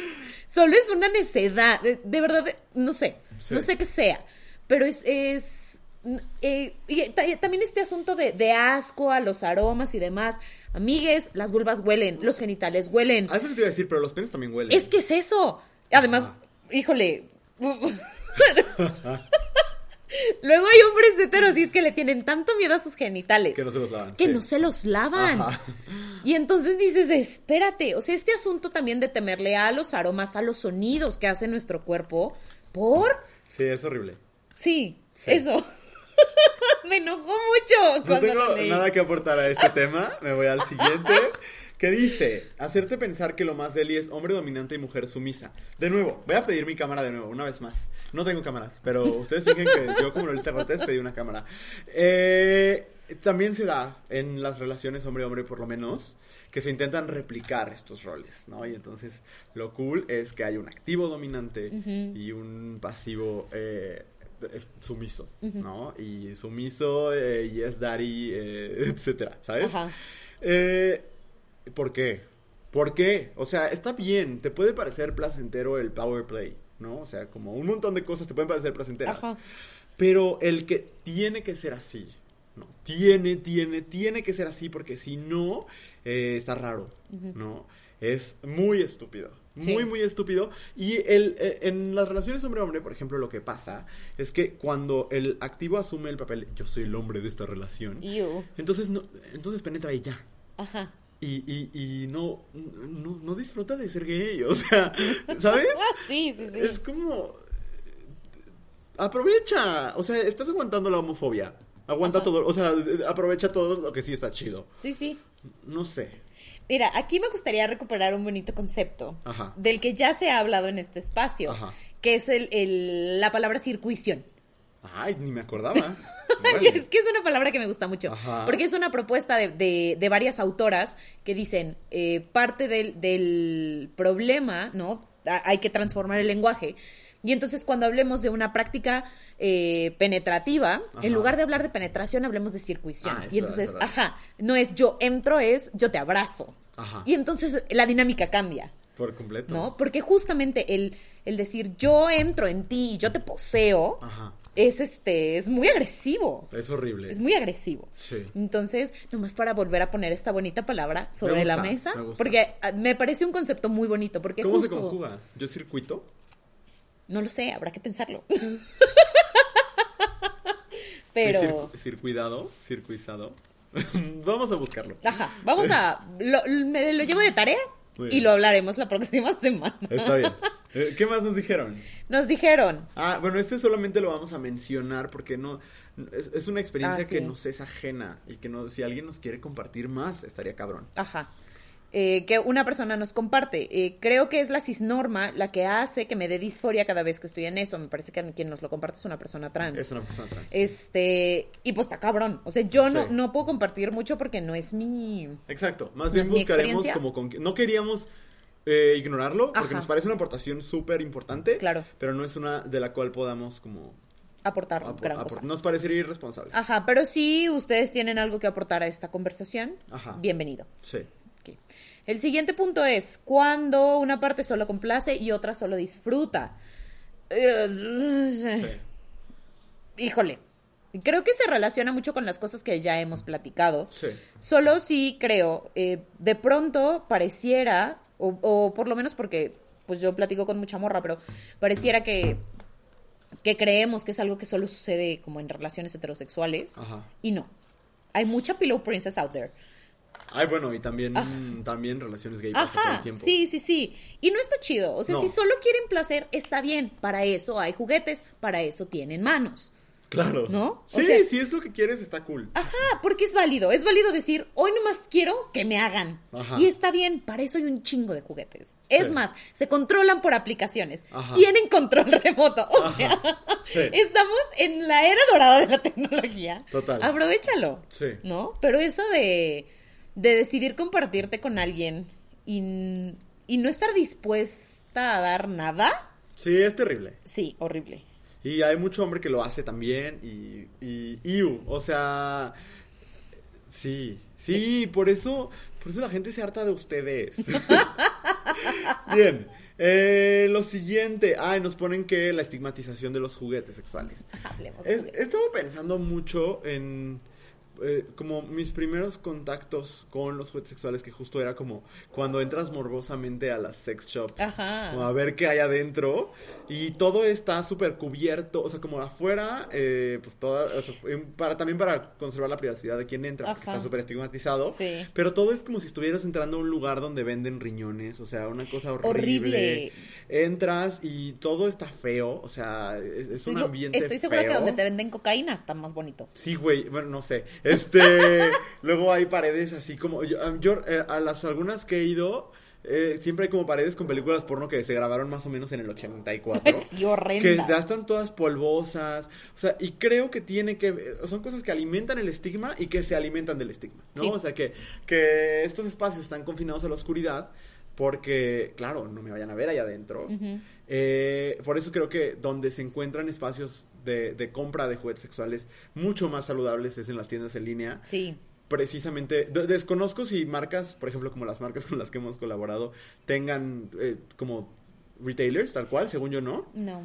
[SPEAKER 1] Solo es una necedad. De, de verdad, no sé.
[SPEAKER 2] Sí.
[SPEAKER 1] No sé qué sea. Pero es. es eh, y ta- también este asunto de, de asco a los aromas y demás. Amigues, las vulvas huelen, los genitales huelen.
[SPEAKER 2] Ah, eso que te iba a decir, pero los penes también huelen.
[SPEAKER 1] Es que es eso. Además, híjole. Luego hay hombres heterosis que le tienen tanto miedo a sus genitales.
[SPEAKER 2] Que no se los lavan,
[SPEAKER 1] Que
[SPEAKER 2] sí.
[SPEAKER 1] no se los lavan.
[SPEAKER 2] Ajá.
[SPEAKER 1] Y entonces dices, espérate. O sea, este asunto también de temerle a los aromas, a los sonidos que hace nuestro cuerpo. ¿Por?
[SPEAKER 2] Sí, es horrible.
[SPEAKER 1] Sí,
[SPEAKER 2] Sí.
[SPEAKER 1] eso. Me enojó mucho
[SPEAKER 2] No
[SPEAKER 1] cuando
[SPEAKER 2] tengo
[SPEAKER 1] lo leí.
[SPEAKER 2] nada que aportar a este tema. Me voy al siguiente. Que dice, hacerte pensar que lo más deli es hombre dominante y mujer sumisa. De nuevo, voy a pedir mi cámara de nuevo, una vez más. No tengo cámaras, pero ustedes fijen que yo como Lolita Cortés pedí una cámara. Eh, también se da en las relaciones hombre-hombre por lo menos que se intentan replicar estos roles, ¿no? Y entonces lo cool es que hay un activo dominante y un pasivo eh, eh, sumiso, ¿no? Y sumiso, eh, yes daddy, eh, etcétera, ¿sabes?
[SPEAKER 1] Ajá.
[SPEAKER 2] Eh, ¿Por qué? ¿Por qué? O sea, está bien, te puede parecer placentero el power play, ¿no? O sea, como un montón de cosas te pueden parecer placenteras.
[SPEAKER 1] Ajá.
[SPEAKER 2] Pero el que tiene que ser así, ¿no? Tiene, tiene, tiene que ser así porque si no, eh, está raro, ¿no? Es muy estúpido.
[SPEAKER 1] Sí.
[SPEAKER 2] Muy, muy estúpido. Y el, eh, en las relaciones hombre-hombre, por ejemplo, lo que pasa es que cuando el activo asume el papel, yo soy el hombre de esta relación,
[SPEAKER 1] Ew.
[SPEAKER 2] entonces, no, entonces penetra y ya.
[SPEAKER 1] Ajá.
[SPEAKER 2] Y, y, y no, no, no disfruta de ser gay, o sea, ¿sabes?
[SPEAKER 1] Sí, sí, sí.
[SPEAKER 2] Es como... Aprovecha, o sea, estás aguantando la homofobia. Aguanta
[SPEAKER 1] Ajá.
[SPEAKER 2] todo, o sea, aprovecha todo lo que sí está chido.
[SPEAKER 1] Sí, sí.
[SPEAKER 2] No sé.
[SPEAKER 1] Mira, aquí me gustaría recuperar un bonito concepto
[SPEAKER 2] Ajá.
[SPEAKER 1] del que ya se ha hablado en este espacio,
[SPEAKER 2] Ajá.
[SPEAKER 1] que es el, el- la palabra circuición.
[SPEAKER 2] Ay, ni me acordaba.
[SPEAKER 1] Es que es una palabra que me gusta mucho,
[SPEAKER 2] Ajá.
[SPEAKER 1] porque es una propuesta de, de- de varias autoras que dicen, eh, parte del, del problema, ¿no? Hay que transformar el lenguaje. Y entonces cuando hablemos de una práctica eh, penetrativa,
[SPEAKER 2] Ajá.
[SPEAKER 1] en lugar de hablar de penetración, hablemos de circuición.
[SPEAKER 2] Ah,
[SPEAKER 1] y entonces,
[SPEAKER 2] es
[SPEAKER 1] ajá, no es yo entro, es yo te abrazo.
[SPEAKER 2] Ajá.
[SPEAKER 1] Y entonces la dinámica cambia.
[SPEAKER 2] Por completo.
[SPEAKER 1] ¿no? Porque justamente el, el decir yo entro en ti y yo te poseo
[SPEAKER 2] Ajá.
[SPEAKER 1] Es este, es muy agresivo.
[SPEAKER 2] Es horrible.
[SPEAKER 1] Es muy agresivo.
[SPEAKER 2] Sí.
[SPEAKER 1] Entonces, nomás para volver a poner esta bonita palabra sobre
[SPEAKER 2] Me
[SPEAKER 1] la mesa,
[SPEAKER 2] me gusta.
[SPEAKER 1] porque ah, me parece un concepto muy bonito, porque
[SPEAKER 2] ¿Cómo se conjuga? ¿Yo circuito?
[SPEAKER 1] no lo sé, habrá que pensarlo.
[SPEAKER 2] ¿Y
[SPEAKER 1] Pero,
[SPEAKER 2] cir- circuidado? ¿Circuizado? Vamos a buscarlo.
[SPEAKER 1] ajá, vamos a, lo, me lo llevo de tarea y lo hablaremos la próxima semana.
[SPEAKER 2] Está bien. Eh, ¿Qué más nos dijeron?
[SPEAKER 1] Nos dijeron,
[SPEAKER 2] Ah, bueno, este solamente lo vamos a mencionar porque no es, es una experiencia
[SPEAKER 1] Ah,
[SPEAKER 2] que nos es ajena y que no, si alguien nos quiere compartir más, estaría cabrón.
[SPEAKER 1] Ajá. Eh, que una persona nos comparte. Eh, creo que es la cisnorma la que hace que me dé disforia cada vez que estoy en eso. Me parece que quien nos lo comparte es una persona trans.
[SPEAKER 2] Es una persona trans.
[SPEAKER 1] Este, y pues está cabrón. O sea, yo no,
[SPEAKER 2] Sí.
[SPEAKER 1] no puedo compartir mucho porque no es mi.
[SPEAKER 2] Exacto. Más
[SPEAKER 1] ¿No
[SPEAKER 2] bien buscaremos como con... No queríamos eh, ignorarlo porque
[SPEAKER 1] Ajá.
[SPEAKER 2] nos parece una aportación súper importante.
[SPEAKER 1] Claro.
[SPEAKER 2] Pero no es una de la cual podamos como...
[SPEAKER 1] aportar
[SPEAKER 2] apor-
[SPEAKER 1] gran
[SPEAKER 2] apor-
[SPEAKER 1] cosa.
[SPEAKER 2] nos parecería irresponsable.
[SPEAKER 1] Ajá, pero si ustedes tienen algo que aportar a esta conversación,
[SPEAKER 2] Ajá.
[SPEAKER 1] bienvenido.
[SPEAKER 2] Sí.
[SPEAKER 1] El siguiente punto es cuando una parte solo complace y otra solo disfruta. Eh,
[SPEAKER 2] Sí.
[SPEAKER 1] Híjole, creo que se relaciona mucho con las cosas que ya hemos platicado.
[SPEAKER 2] Sí.
[SPEAKER 1] Solo sí creo, eh, de pronto pareciera, o, o por lo menos porque pues yo platico con mucha morra, pero pareciera que, que creemos que es algo que solo sucede como en relaciones heterosexuales.
[SPEAKER 2] Ajá.
[SPEAKER 1] Y no. Hay mucha pillow princess out there.
[SPEAKER 2] Ay, bueno, y también, también relaciones gay pasa todo el
[SPEAKER 1] Ah. Ajá,
[SPEAKER 2] tiempo.
[SPEAKER 1] sí, sí, sí. Y no está chido. O sea,
[SPEAKER 2] No.
[SPEAKER 1] si solo quieren placer, está bien. Para eso hay juguetes, para eso tienen manos.
[SPEAKER 2] Claro.
[SPEAKER 1] ¿No? O
[SPEAKER 2] Sí,
[SPEAKER 1] sea-
[SPEAKER 2] si es lo que quieres, está cool.
[SPEAKER 1] Ajá, porque es válido. Es válido decir, hoy nomás quiero que me hagan.
[SPEAKER 2] Ajá.
[SPEAKER 1] Y está bien, para eso hay un chingo de juguetes. Es
[SPEAKER 2] Sí.
[SPEAKER 1] más, se controlan por aplicaciones.
[SPEAKER 2] Ajá.
[SPEAKER 1] Tienen control remoto. O sea,
[SPEAKER 2] Sí.
[SPEAKER 1] estamos en la era dorada de la tecnología.
[SPEAKER 2] Total.
[SPEAKER 1] Aprovechalo.
[SPEAKER 2] Sí.
[SPEAKER 1] ¿No? Pero eso de, de decidir compartirte con alguien y, y no estar dispuesta a dar nada,
[SPEAKER 2] Sí, es terrible.
[SPEAKER 1] sí, horrible.
[SPEAKER 2] Y hay mucho hombre que lo hace también y, y, iu, o sea, sí, sí, por eso, por eso la gente se harta de ustedes. Bien, eh, lo siguiente, ay, nos ponen que la estigmatización de los juguetes sexuales.
[SPEAKER 1] Hablemos de
[SPEAKER 2] Es-
[SPEAKER 1] juguetes.
[SPEAKER 2] he estado pensando mucho en eh, como mis primeros contactos con los juguetes sexuales, que justo era como cuando entras morbosamente a las sex shops,
[SPEAKER 1] Ajá.
[SPEAKER 2] como a ver qué hay adentro, y todo está súper cubierto, o sea, como afuera, eh, pues toda, o sea, para, también para conservar la privacidad de quien entra, porque
[SPEAKER 1] Ajá.
[SPEAKER 2] está súper estigmatizado,
[SPEAKER 1] Sí.
[SPEAKER 2] pero todo es como si estuvieras entrando a un lugar donde venden riñones, o sea, una cosa horrible.
[SPEAKER 1] Horrible.
[SPEAKER 2] Entras y todo está feo, o sea, es, es un ambiente
[SPEAKER 1] Estoy segura que donde te venden cocaína está más bonito.
[SPEAKER 2] Sí, güey, bueno, no sé. Este, luego hay paredes así como yo, um, yo, eh, a las algunas que he ido eh, siempre hay como paredes con películas porno que se grabaron más o menos en el 84.
[SPEAKER 1] Sí.
[SPEAKER 2] Que ya están todas polvosas. O sea, y creo que tiene que. Son cosas que alimentan el estigma y que se alimentan del estigma, ¿no?
[SPEAKER 1] Sí.
[SPEAKER 2] O sea, que, que estos espacios están confinados a la oscuridad porque, claro, no me vayan a ver allá adentro.
[SPEAKER 1] Ujú.
[SPEAKER 2] Eh, por eso creo que donde se encuentran espacios de, de compra de juguetes sexuales mucho más saludables es en las tiendas en línea.
[SPEAKER 1] Sí.
[SPEAKER 2] precisamente, de- desconozco si marcas, por ejemplo, como las marcas con las que hemos colaborado, tengan eh, como retailers, tal cual, según yo no.
[SPEAKER 1] No.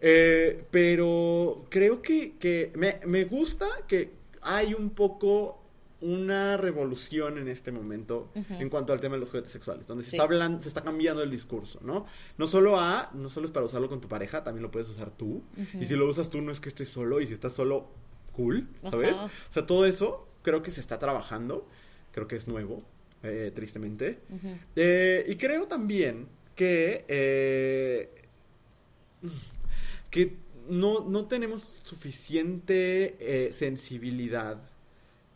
[SPEAKER 2] Eh, pero creo que, que me, me gusta que hay un poco una revolución en este momento en cuanto al tema de los juguetes sexuales, donde se está hablando, se está cambiando el discurso, ¿no? No solo a, no solo es para usarlo con tu pareja, también lo puedes usar tú. Y si lo usas tú no es que estés solo, y si estás solo, cool, ¿sabes? O sea, todo eso creo que se está trabajando, creo que es nuevo, eh, tristemente. Eh, y creo también que, eh, que no, no tenemos suficiente sensibilidad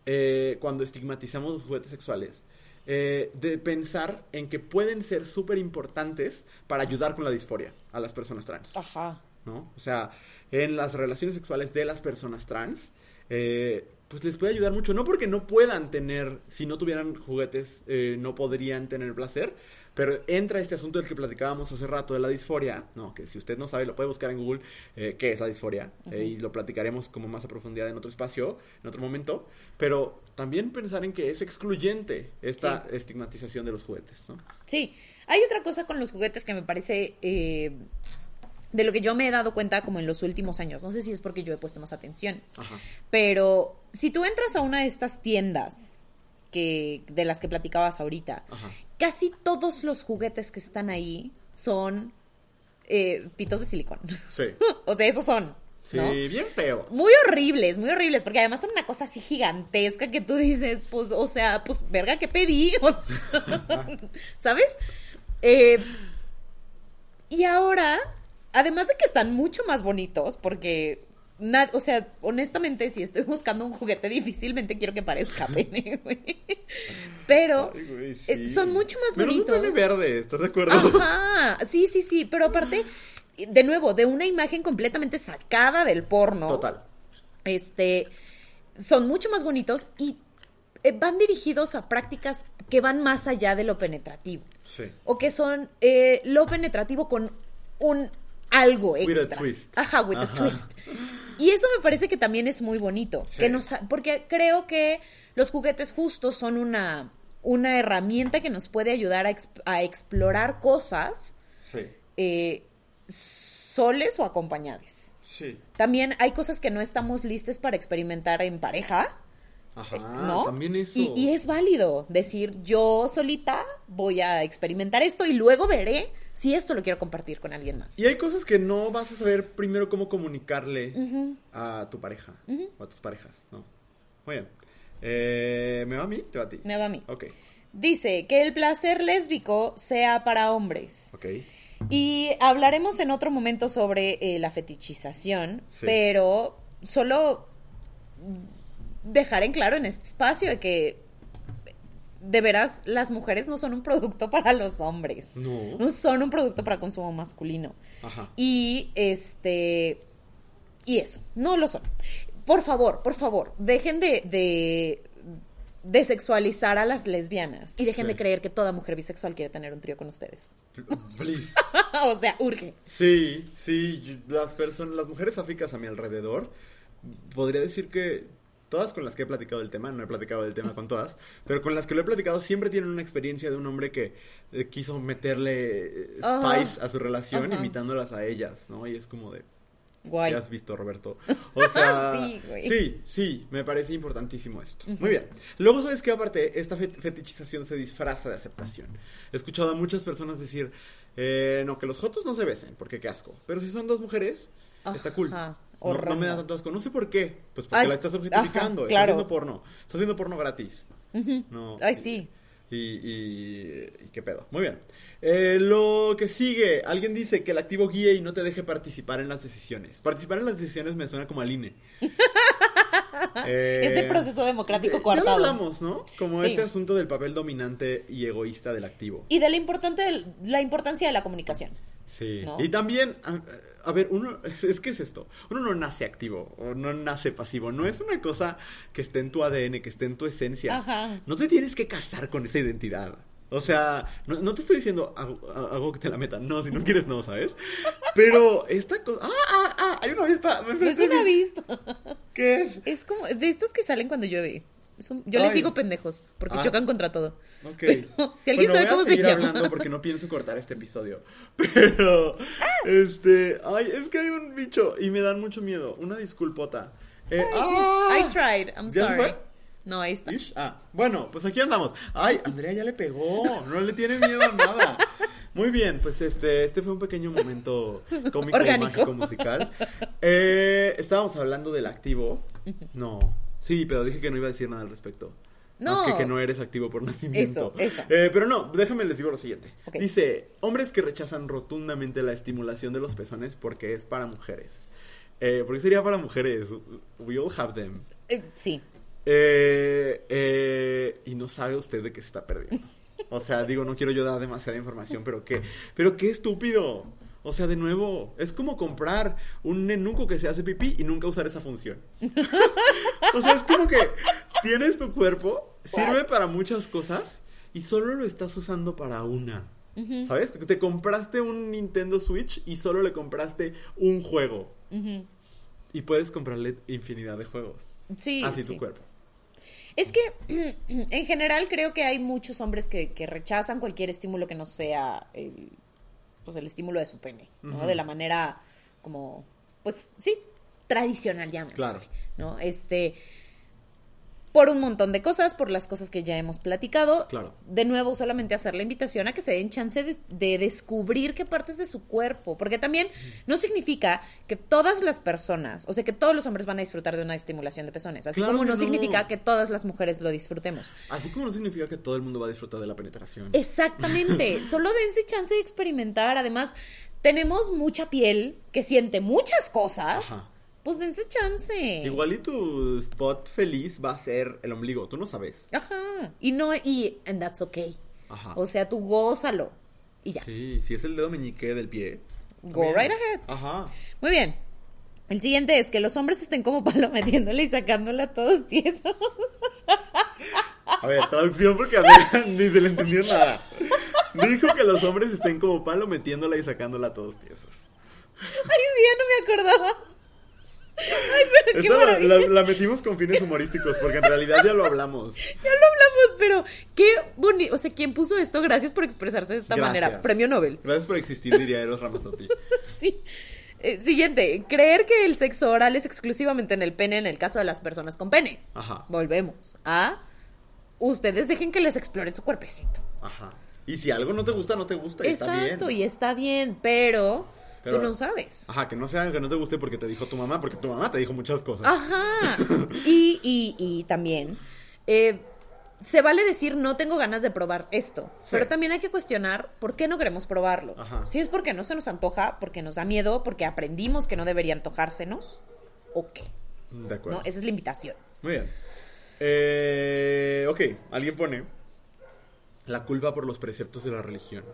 [SPEAKER 2] eh, cuando estigmatizamos los juguetes sexuales. eh, de pensar en que pueden ser súper importantes para ayudar con la disforia a las personas trans.
[SPEAKER 1] Ajá.
[SPEAKER 2] ¿no? O sea, en las relaciones sexuales de las personas trans, eh, pues les puede ayudar mucho. No porque no puedan tener, si no tuvieran juguetes, eh, no podrían tener placer, pero entra este asunto del que platicábamos hace rato de la disforia, ¿no? Que si usted no sabe, lo puede buscar en Google, eh, qué es la disforia, eh, y lo platicaremos como más a profundidad en otro espacio, en otro momento, pero también pensar en que es excluyente esta
[SPEAKER 1] Sí.
[SPEAKER 2] estigmatización de los juguetes, ¿no?
[SPEAKER 1] Sí, hay otra cosa con los juguetes que me parece eh, de lo que yo me he dado cuenta como en los últimos años. No sé si es porque yo he puesto más atención,
[SPEAKER 2] Ajá.
[SPEAKER 1] pero si tú entras a una de estas tiendas que de las que platicabas ahorita,
[SPEAKER 2] Ajá.
[SPEAKER 1] Casi todos los juguetes que están ahí son eh, pitos de silicón.
[SPEAKER 2] Sí.
[SPEAKER 1] o sea, esos son.
[SPEAKER 2] Sí,
[SPEAKER 1] ¿no?
[SPEAKER 2] bien feos.
[SPEAKER 1] Muy horribles, muy horribles, porque además son una cosa así gigantesca que tú dices, pues, o sea, pues, verga, ¿qué pedí? ¿Sabes? Eh, y ahora, además de que están mucho más bonitos, porque, o sea, honestamente, si estoy buscando un juguete, difícilmente quiero que parezca pene, güey. Pero
[SPEAKER 2] Ay, güey,
[SPEAKER 1] eh, son mucho más
[SPEAKER 2] Menos un
[SPEAKER 1] bonitos.
[SPEAKER 2] pene verde, ¿estás de acuerdo?
[SPEAKER 1] Ajá, sí, sí, sí, pero aparte, de nuevo, de una imagen completamente sacada del porno.
[SPEAKER 2] Total.
[SPEAKER 1] Este, son mucho más bonitos y eh, van dirigidos a prácticas que van más allá de lo penetrativo.
[SPEAKER 2] Sí.
[SPEAKER 1] O que son eh, lo penetrativo con un algo
[SPEAKER 2] With a
[SPEAKER 1] extra.
[SPEAKER 2] twist.
[SPEAKER 1] Ajá, with a twist. Y eso me parece que también es muy bonito.
[SPEAKER 2] Sí.
[SPEAKER 1] Que nos, porque creo que los juguetes justos son una, una herramienta que nos puede ayudar a, exp- a explorar cosas
[SPEAKER 2] Sí.
[SPEAKER 1] eh, soles o acompañadas.
[SPEAKER 2] Sí.
[SPEAKER 1] También hay cosas que no estamos listos para experimentar en pareja,
[SPEAKER 2] Ajá.
[SPEAKER 1] ¿no?
[SPEAKER 2] También eso.
[SPEAKER 1] Y, y es válido decir, yo solita voy a experimentar esto y luego veré si esto lo quiero compartir con alguien más.
[SPEAKER 2] Y hay cosas que no vas a saber primero cómo comunicarle a tu pareja o a tus parejas, ¿no? Muy bien. Eh, ¿Me va a mí? ¿Te va a ti?
[SPEAKER 1] Me va a mí.
[SPEAKER 2] Ok,
[SPEAKER 1] Dice que el placer lésbico sea para hombres.
[SPEAKER 2] ok.
[SPEAKER 1] Y hablaremos en otro momento sobre eh, la fetichización,
[SPEAKER 2] Sí.
[SPEAKER 1] pero solo dejar en claro en este espacio de que de veras las mujeres no son un producto para los hombres.
[SPEAKER 2] No.
[SPEAKER 1] No son un producto para consumo masculino.
[SPEAKER 2] Ajá.
[SPEAKER 1] Y este. Y eso, no lo son. Por favor, por favor, dejen de, de, de sexualizar a las lesbianas y dejen
[SPEAKER 2] Sí.
[SPEAKER 1] de creer que toda mujer bisexual quiere tener un trío con ustedes.
[SPEAKER 2] Please.
[SPEAKER 1] o sea, urge.
[SPEAKER 2] Sí, sí, las personas, las mujeres áficas a mi alrededor, podría decir que todas con las que he platicado del tema, no he platicado del tema con todas, pero con las que lo he platicado siempre tienen una experiencia de un hombre que eh, quiso meterle eh, spice a su relación
[SPEAKER 1] Ajá.
[SPEAKER 2] imitándolas a ellas, ¿no? Y es como de,
[SPEAKER 1] Guay.
[SPEAKER 2] ¿qué has visto, Roberto? O sea,
[SPEAKER 1] Sí, güey.
[SPEAKER 2] sí, sí, me parece importantísimo esto. Muy bien. Luego, ¿sabes qué? Aparte, esta fet- fetichización se disfraza de aceptación. He escuchado a muchas personas decir, eh, no, que los jotos no se besen, porque qué asco. Pero si son dos mujeres, está cool. No, me da tanto asco. No sé por qué. Pues porque
[SPEAKER 1] Ay,
[SPEAKER 2] la estás objetificando.
[SPEAKER 1] ajá,
[SPEAKER 2] Estás
[SPEAKER 1] claro.
[SPEAKER 2] viendo porno. Estás viendo porno gratis. No.
[SPEAKER 1] Ay, sí.
[SPEAKER 2] Y, y, y qué pedo. Muy bien. Eh, lo que sigue. Alguien dice que el activo guíe y no te deje participar en las decisiones. Participar en las decisiones me suena como al INE. Eh,
[SPEAKER 1] Este proceso democrático
[SPEAKER 2] ya- Ya
[SPEAKER 1] coartado.
[SPEAKER 2] lo hablamos, ¿no? Como
[SPEAKER 1] Sí.
[SPEAKER 2] este asunto del papel dominante y egoísta del activo.
[SPEAKER 1] Y de la, importante, la importancia de la comunicación.
[SPEAKER 2] Sí.
[SPEAKER 1] ¿No?
[SPEAKER 2] Y también, a, a ver, uno, es que es esto, uno no nace activo o no nace pasivo, no es una cosa que esté en tu ADN, que esté en tu esencia.
[SPEAKER 1] Ajá.
[SPEAKER 2] No te tienes que casar con esa identidad. O sea, no, no te estoy diciendo hago, hago que te la metan, no, si no quieres no, ¿sabes? Pero esta cosa... ¡Ah, ah, ah! Hay una avispa, me
[SPEAKER 1] Es una avispa.
[SPEAKER 2] ¿Qué es?
[SPEAKER 1] Es como de estos que salen cuando llueve. Son- yo les
[SPEAKER 2] Ay.
[SPEAKER 1] digo pendejos, porque
[SPEAKER 2] Ah.
[SPEAKER 1] chocan contra todo.
[SPEAKER 2] Ok.
[SPEAKER 1] Pero, si alguien
[SPEAKER 2] Bueno,
[SPEAKER 1] sabe
[SPEAKER 2] voy
[SPEAKER 1] cómo
[SPEAKER 2] a
[SPEAKER 1] se
[SPEAKER 2] seguir
[SPEAKER 1] llama.
[SPEAKER 2] hablando porque no pienso cortar este episodio. Pero, este, ay, es que hay un bicho y me dan mucho miedo. Una disculpota. Eh, ¡ah!
[SPEAKER 1] I tried, I'm
[SPEAKER 2] ¿Ya se
[SPEAKER 1] sorry.
[SPEAKER 2] fue?
[SPEAKER 1] No, ahí está.
[SPEAKER 2] Ish, Ah, bueno, pues aquí andamos. Ay, Andrea ya le pegó, no le tiene miedo a nada. Muy bien, pues este, este fue un pequeño momento cómico,
[SPEAKER 1] Orgánico.
[SPEAKER 2] mágico, musical. Eh, estábamos hablando del activo. No, sí, pero dije que no iba a decir nada al respecto.
[SPEAKER 1] No.
[SPEAKER 2] Más que que no eres activo por nacimiento.
[SPEAKER 1] Eso, eso.
[SPEAKER 2] Eh, pero no, déjame les digo lo siguiente. Dice, hombres que rechazan rotundamente la estimulación de los pezones porque es para mujeres. Eh, ¿Por qué sería para mujeres? We all have them.
[SPEAKER 1] Eh, sí.
[SPEAKER 2] Eh, eh, y no sabe usted de qué se está perdiendo. O sea, digo, no quiero yo dar demasiada información, pero qué, pero qué estúpido. O sea, de nuevo, es como comprar un nenuco que se hace pipí y nunca usar esa función. o sea, es como que tienes tu cuerpo, sirve para muchas cosas y solo lo estás usando para una. ¿Sabes? Te compraste un Nintendo Switch y solo le compraste un juego. Y puedes comprarle infinidad de juegos.
[SPEAKER 1] Sí.
[SPEAKER 2] Así
[SPEAKER 1] sí.
[SPEAKER 2] tu cuerpo.
[SPEAKER 1] Es que en general creo que hay muchos hombres que, que rechazan cualquier estímulo que no sea el, pues el estímulo de su pene. De la manera como, pues sí, tradicional, llamémosle,
[SPEAKER 2] Claro.
[SPEAKER 1] ¿No? Este, por un montón de cosas, por las cosas que ya hemos platicado.
[SPEAKER 2] Claro.
[SPEAKER 1] De nuevo, solamente hacer la invitación a que se den chance de, de descubrir qué partes de su cuerpo, porque también no significa que todas las personas, o sea, que todos los hombres van a disfrutar de una estimulación de pezones, así
[SPEAKER 2] Claro
[SPEAKER 1] como no,
[SPEAKER 2] no.
[SPEAKER 1] significa que todas las mujeres lo disfrutemos.
[SPEAKER 2] Así como no significa que todo el mundo va a disfrutar de la penetración.
[SPEAKER 1] Exactamente, solo dense chance de experimentar, además tenemos mucha piel que siente muchas cosas,
[SPEAKER 2] Ajá.
[SPEAKER 1] Pues dense chance.
[SPEAKER 2] Igual y tu spot feliz va a ser el ombligo, tú no sabes.
[SPEAKER 1] Ajá, y no, y, and that's okay.
[SPEAKER 2] Ajá.
[SPEAKER 1] O sea, tú gózalo y ya.
[SPEAKER 2] Sí, si es el dedo meñique del pie.
[SPEAKER 1] Go right ahead.
[SPEAKER 2] Ajá.
[SPEAKER 1] Muy bien. El siguiente es que los hombres estén como palo metiéndole y sacándola todos tiesos.
[SPEAKER 2] A ver, traducción porque a Andrea ni se le entendió nada. Dijo que los hombres estén como palo metiéndola y sacándola todos tiesos.
[SPEAKER 1] Ay, sí, ya no me acordaba. Ay, pero qué
[SPEAKER 2] la, la- la metimos con fines humorísticos porque en realidad ya lo hablamos.
[SPEAKER 1] Ya lo hablamos, pero qué bonito. O sea, ¿quién puso esto? Gracias por expresarse de esta
[SPEAKER 2] Gracias.
[SPEAKER 1] manera. Premio Nobel.
[SPEAKER 2] Gracias por existir, diría Eros Ramazzotti.
[SPEAKER 1] Sí. Eh, siguiente, creer que el sexo oral es exclusivamente en el pene en el caso de las personas con pene.
[SPEAKER 2] Ajá.
[SPEAKER 1] Volvemos a ustedes dejen que les exploren su cuerpecito.
[SPEAKER 2] Ajá. Y si algo no te gusta, no te gusta y está
[SPEAKER 1] Exacto,
[SPEAKER 2] bien.
[SPEAKER 1] y está bien, pero,
[SPEAKER 2] Pero-
[SPEAKER 1] tú no sabes.
[SPEAKER 2] Ajá, que no sea que no te guste porque te dijo tu mamá, porque tu mamá te dijo muchas cosas.
[SPEAKER 1] Ajá. Y, y, y también, eh, se vale decir no tengo ganas de probar esto,
[SPEAKER 2] Sí.
[SPEAKER 1] pero también hay que cuestionar por qué no queremos probarlo.
[SPEAKER 2] Ajá.
[SPEAKER 1] Si es porque no se nos antoja, porque nos da miedo, porque aprendimos que no debería antojársenos, o qué.
[SPEAKER 2] De acuerdo.
[SPEAKER 1] ¿no? Esa es la invitación.
[SPEAKER 2] Muy bien. Eh, ok, alguien pone la culpa por los preceptos de la religión.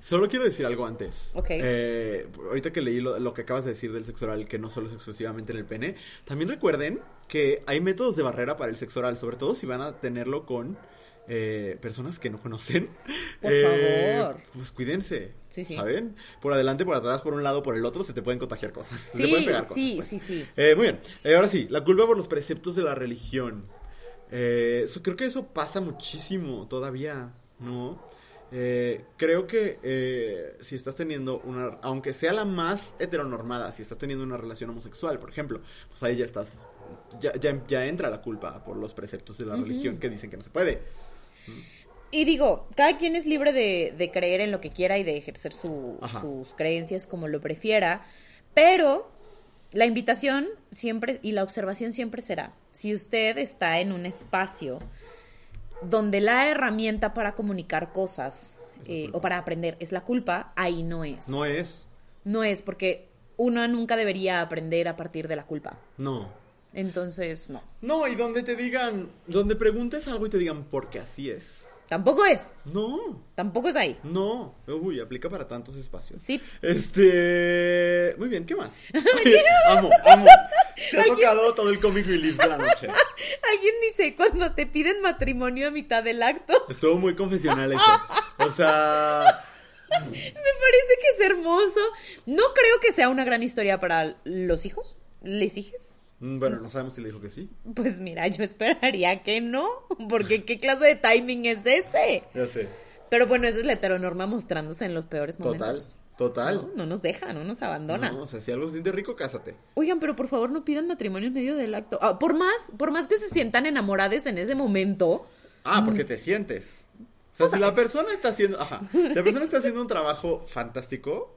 [SPEAKER 2] Solo quiero decir algo antes.
[SPEAKER 1] Ok.
[SPEAKER 2] Eh, ahorita que leí lo, lo que acabas de decir del sexo oral, que no solo es exclusivamente en el pene, también recuerden que hay métodos de barrera para el sexo oral, sobre todo si van a tenerlo con eh, personas que no conocen.
[SPEAKER 1] Por
[SPEAKER 2] Eh,
[SPEAKER 1] favor.
[SPEAKER 2] Pues cuídense.
[SPEAKER 1] Sí, sí.
[SPEAKER 2] ¿Saben? Por adelante, por atrás, por un lado, por el otro, se te pueden contagiar cosas. se te
[SPEAKER 1] Sí,
[SPEAKER 2] pueden pegar cosas.
[SPEAKER 1] sí,
[SPEAKER 2] pues.
[SPEAKER 1] sí, sí.
[SPEAKER 2] Eh, muy bien. Eh, ahora sí, la culpa por los preceptos de la religión. Eh, creo que eso pasa muchísimo todavía, ¿no? Eh, creo que eh, si estás teniendo una, aunque sea la más heteronormada, si estás teniendo una relación homosexual, por ejemplo, pues ahí ya estás, ya, ya, ya entra la culpa por los preceptos de la religión que dicen que no se puede.
[SPEAKER 1] Y digo, cada quien es libre de, de creer en lo que quiera y de ejercer su- sus creencias como lo prefiera, pero la invitación siempre y la observación siempre será, si usted está en un espacio donde la herramienta para comunicar cosas eh, o para aprender es la culpa, ahí no es.
[SPEAKER 2] No es,
[SPEAKER 1] No es porque uno nunca debería aprender a partir de la culpa.
[SPEAKER 2] no.
[SPEAKER 1] Entonces, no.
[SPEAKER 2] No, y donde te digan, donde preguntes algo y te digan, porque así es.
[SPEAKER 1] Tampoco es.
[SPEAKER 2] No,
[SPEAKER 1] Tampoco es ahí.
[SPEAKER 2] no. Uy, aplica para tantos espacios.
[SPEAKER 1] Sí.
[SPEAKER 2] Este. Muy bien, ¿qué más? amo, amo. Te ha tocado todo el comic relief de la noche.
[SPEAKER 1] Alguien dice, cuando te piden matrimonio a mitad del acto,
[SPEAKER 2] Estuvo muy confesional eso. O sea.
[SPEAKER 1] me parece que es hermoso. No creo que sea una gran historia para los hijos, les hijes,
[SPEAKER 2] Bueno, no sabemos si le dijo que sí.
[SPEAKER 1] Pues mira, yo esperaría que no, porque ¿qué clase de timing es ese?
[SPEAKER 2] Ya sé.
[SPEAKER 1] Pero bueno, esa es la heteronorma mostrándose en los peores momentos.
[SPEAKER 2] Total, total.
[SPEAKER 1] No, no nos deja, no nos abandona.
[SPEAKER 2] No, o sea, si algo se siente rico, cásate.
[SPEAKER 1] Oigan, pero por favor no pidan matrimonio en medio del acto. Ah, por más, por más que se sientan enamorados en ese momento,
[SPEAKER 2] Ah, porque te sientes. O sea, si la persona está haciendo, ajá, si la persona está haciendo un trabajo fantástico,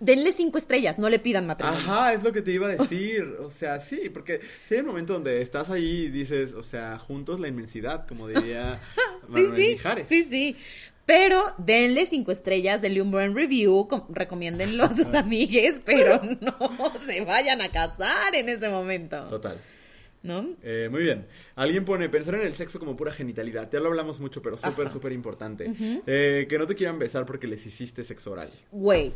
[SPEAKER 1] denle cinco estrellas, no le pidan matrimonio.
[SPEAKER 2] ajá, es lo que te iba a decir. O sea, sí, porque si hay un momento donde estás ahí y dices, o sea, juntos la inmensidad, como diría Manuel
[SPEAKER 1] sí,
[SPEAKER 2] Mijares.
[SPEAKER 1] sí, sí. Pero denle cinco estrellas, denle un buen review, com- recomiéndenlo a sus amigues, pero no se vayan a casar en ese momento,
[SPEAKER 2] Total.
[SPEAKER 1] ¿no?
[SPEAKER 2] Eh, muy bien. Alguien pone pensar en el sexo como pura genitalidad. Ya lo hablamos mucho, pero súper, súper importante. Eh, que no te quieran besar porque les hiciste sexo oral.
[SPEAKER 1] Güey,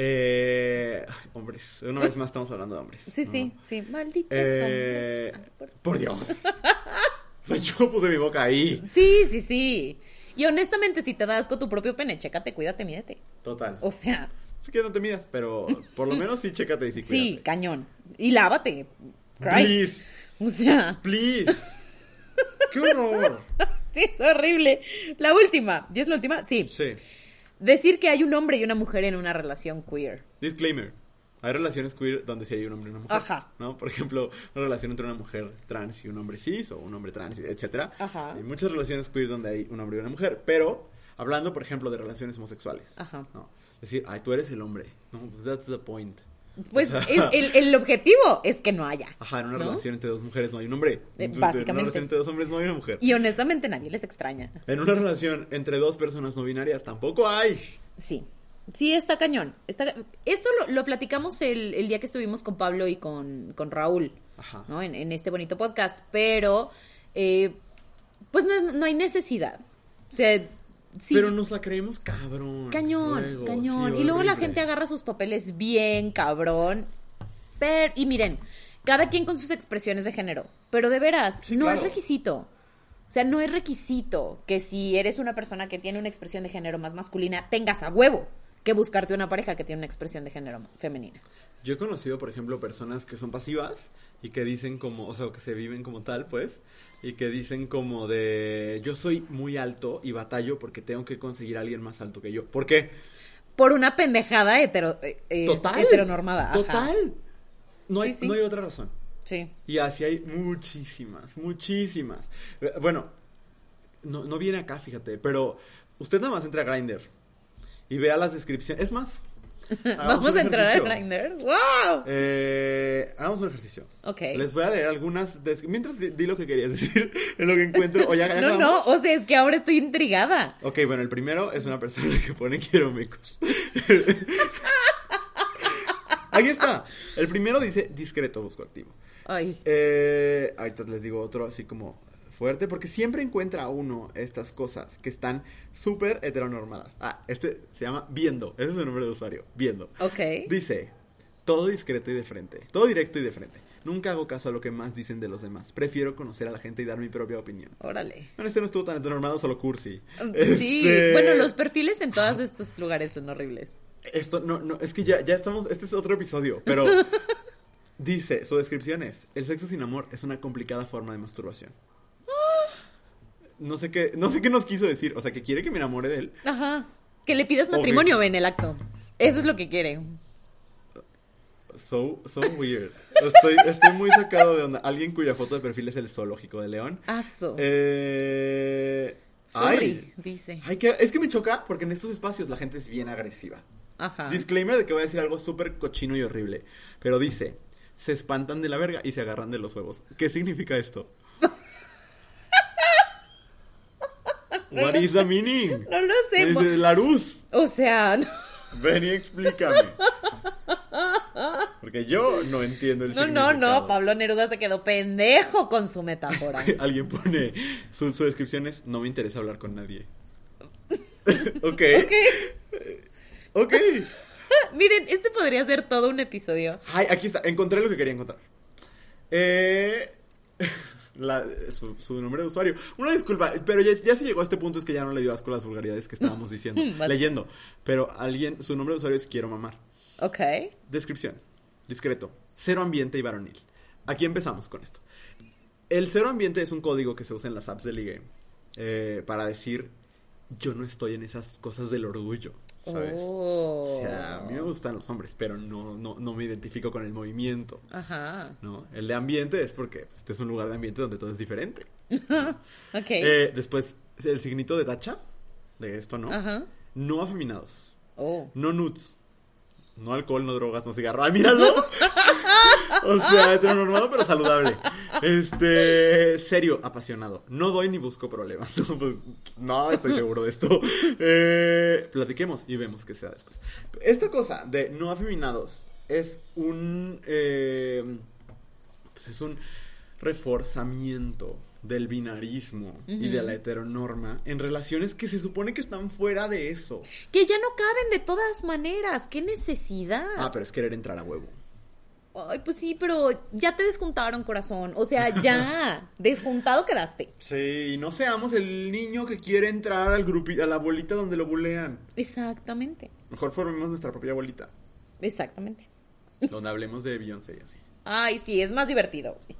[SPEAKER 2] Eh, ay, hombres. Una vez más estamos hablando de hombres.
[SPEAKER 1] sí,
[SPEAKER 2] ¿no?
[SPEAKER 1] sí, sí, malditos
[SPEAKER 2] Eh,
[SPEAKER 1] hombres. Por-
[SPEAKER 2] Dios. O sea, yo puse mi boca ahí.
[SPEAKER 1] Sí, sí, sí. Y honestamente, si te das con tu propio pene, chécate, cuídate, mídete.
[SPEAKER 2] Total.
[SPEAKER 1] O sea,
[SPEAKER 2] Es que no te midas, pero por lo menos sí chécate y sí
[SPEAKER 1] sí,
[SPEAKER 2] cuídate.
[SPEAKER 1] cañón. Y lávate. Christ.
[SPEAKER 2] Please,
[SPEAKER 1] O sea,
[SPEAKER 2] please. ¡Qué horror!
[SPEAKER 1] sí, es horrible. La última, ¿y es la última? Sí.
[SPEAKER 2] Sí.
[SPEAKER 1] Decir que hay un hombre y una mujer en una relación queer.
[SPEAKER 2] Disclaimer. Hay relaciones queer donde sí hay un hombre y una mujer.
[SPEAKER 1] Ajá.
[SPEAKER 2] ¿No? Por ejemplo, una relación entre una mujer trans y un hombre cis o un hombre trans, etcétera.
[SPEAKER 1] Ajá.
[SPEAKER 2] Hay muchas relaciones queer donde hay un hombre y una mujer, pero hablando, por ejemplo, de relaciones homosexuales.
[SPEAKER 1] Ajá.
[SPEAKER 2] ¿no? Decir, ay, tú eres el hombre. No, that's the point.
[SPEAKER 1] Pues es- el, el objetivo es que no haya.
[SPEAKER 2] Ajá, en una
[SPEAKER 1] ¿no?
[SPEAKER 2] relación entre dos mujeres no hay un hombre.
[SPEAKER 1] Eh,
[SPEAKER 2] En una
[SPEAKER 1] básicamente.
[SPEAKER 2] relación entre dos hombres no hay una mujer.
[SPEAKER 1] Y honestamente nadie les extraña.
[SPEAKER 2] En una relación entre dos personas no binarias tampoco hay.
[SPEAKER 1] Sí. Sí, está cañón. Está... Esto lo, lo platicamos el, el día que estuvimos con Pablo y con, con Raúl,
[SPEAKER 2] Ajá.
[SPEAKER 1] ¿no? En, en este bonito podcast. Pero, eh, pues no, no hay necesidad. O sea, sí.
[SPEAKER 2] Pero nos la creemos cabrón.
[SPEAKER 1] Cañón,
[SPEAKER 2] luego,
[SPEAKER 1] cañón.
[SPEAKER 2] sí,
[SPEAKER 1] y luego la gente agarra sus papeles bien, cabrón. Pero, y miren, cada quien con sus expresiones de género. Pero de veras,
[SPEAKER 2] Sí,
[SPEAKER 1] no
[SPEAKER 2] claro.
[SPEAKER 1] es requisito. O sea, no es requisito que si eres una persona que tiene una expresión de género más masculina, tengas a huevo que buscarte una pareja que tiene una expresión de género femenina.
[SPEAKER 2] Yo he conocido, por ejemplo, personas que son pasivas y que dicen como, o sea, que se viven como tal, pues, y que dicen como de, yo soy muy alto y batallo porque tengo que conseguir a alguien más alto que yo. ¿Por qué?
[SPEAKER 1] Por una pendejada hetero, eh, eh,
[SPEAKER 2] Total.
[SPEAKER 1] heteronormada. ajá.
[SPEAKER 2] Total. No hay,
[SPEAKER 1] Sí, sí.
[SPEAKER 2] no hay otra razón.
[SPEAKER 1] Sí.
[SPEAKER 2] Y así hay muchísimas, muchísimas. Eh, Bueno, no, no viene acá, fíjate, pero usted nada más entra a Grindr y vea las descripciones. Es más,
[SPEAKER 1] Vamos a entrar a
[SPEAKER 2] ejercicio.
[SPEAKER 1] Grindr. ¡Wow!
[SPEAKER 2] Eh, hagamos un ejercicio.
[SPEAKER 1] Ok.
[SPEAKER 2] Les voy a leer algunas. Mientras di, lo que querías decir, en lo que encuentro. O ya, ya
[SPEAKER 1] No, no, o sea, es que ahora estoy intrigada.
[SPEAKER 2] Ok, bueno, el primero es una persona que pone quiero mecos. Aquí está. El primero dice discreto, busco activo.
[SPEAKER 1] Ay.
[SPEAKER 2] Eh, ahorita les digo otro así como fuerte, porque siempre encuentra uno estas cosas que están súper heteronormadas. Ah, este se llama Viendo, ese es su nombre de usuario, Viendo.
[SPEAKER 1] Ok.
[SPEAKER 2] Dice, todo discreto y de frente, todo directo y de frente. Nunca hago caso a lo que más dicen de los demás. Prefiero conocer a la gente y dar mi propia opinión.
[SPEAKER 1] Órale.
[SPEAKER 2] Bueno, este no estuvo tan heteronormado, solo cursi.
[SPEAKER 1] Sí,
[SPEAKER 2] Este,
[SPEAKER 1] bueno, los perfiles en todos estos lugares son horribles.
[SPEAKER 2] Esto, no, no, es que ya, ya estamos, este es otro episodio, pero dice, su descripción es, el sexo sin amor es una complicada forma de masturbación. No sé qué, no sé qué nos quiso decir, o sea, que quiere que me enamore de él.
[SPEAKER 1] Ajá. Que le pidas matrimonio en el acto. Eso es lo que quiere.
[SPEAKER 2] So, so weird. Estoy, estoy muy sacado de onda. Alguien cuya foto de perfil es el zoológico de León.
[SPEAKER 1] Aso.
[SPEAKER 2] Eh...
[SPEAKER 1] Furry,
[SPEAKER 2] Ay,
[SPEAKER 1] dice.
[SPEAKER 2] ay, que, es que me choca porque en estos espacios la gente es bien agresiva.
[SPEAKER 1] Ajá.
[SPEAKER 2] Disclaimer de que voy a decir algo súper cochino y horrible. Pero dice, se espantan de la verga y se agarran de los huevos. ¿Qué significa esto? What is the meaning?
[SPEAKER 1] No lo sé.
[SPEAKER 2] Dice, Larus,
[SPEAKER 1] O sea, no,
[SPEAKER 2] ven y explícame. Porque yo no entiendo el
[SPEAKER 1] no, no,
[SPEAKER 2] significado.
[SPEAKER 1] no, Pablo Neruda se quedó pendejo con su metáfora.
[SPEAKER 2] Alguien pone, su, su descripción es, no me interesa hablar con nadie. ok.
[SPEAKER 1] Ok.
[SPEAKER 2] Ok.
[SPEAKER 1] Miren, este podría ser todo un episodio.
[SPEAKER 2] Ay, aquí está, encontré lo que quería encontrar. Eh, la- su, su nombre de usuario. Una disculpa, pero ya, ya se llegó a este punto, es que ya no le dio asco las vulgaridades que estábamos diciendo, leyendo. Pero alguien, su nombre de usuario es Quiero Mamar.
[SPEAKER 1] Ok.
[SPEAKER 2] Descripción, discreto, cero ambiente y varonil. aquí empezamos con esto. El cero ambiente es un código que se usa en las apps de ligue eh, para decir yo no estoy en esas cosas del orgullo. ¿Sabes?
[SPEAKER 1] Oh.
[SPEAKER 2] O sea, a mí me gustan los hombres, pero no, no, no me identifico con el movimiento.
[SPEAKER 1] Ajá.
[SPEAKER 2] ¿no? El de ambiente es porque pues, este es un lugar de ambiente donde todo es diferente.
[SPEAKER 1] Ok.
[SPEAKER 2] Eh, después, el signito de tacha, de esto, ¿no?
[SPEAKER 1] Ajá.
[SPEAKER 2] No afeminados,
[SPEAKER 1] Oh.
[SPEAKER 2] no nuts, no alcohol, no drogas, no cigarro. ¡Ay, míralo! o sea, heteronormado pero saludable. Este, serio, apasionado. No doy ni busco problemas. No, pues, no estoy seguro de esto. Eh, platiquemos y vemos qué sea después. Esta cosa de no afeminados es un... eh, pues es un reforzamiento del binarismo y de la heteronorma en relaciones que se supone que están fuera de eso.
[SPEAKER 1] Que ya no caben de todas maneras. ¿Qué necesidad?
[SPEAKER 2] Ah, pero es querer entrar a huevo.
[SPEAKER 1] Ay, pues sí, pero ya te desjuntaron, corazón. O sea, ya. desjuntado quedaste.
[SPEAKER 2] Sí, y no seamos el niño que quiere entrar al grupi a la bolita donde lo bulean.
[SPEAKER 1] Exactamente.
[SPEAKER 2] Mejor formemos nuestra propia bolita,
[SPEAKER 1] Exactamente.
[SPEAKER 2] donde hablemos de Beyoncé y así.
[SPEAKER 1] Ay, sí, es más divertido. ¿Te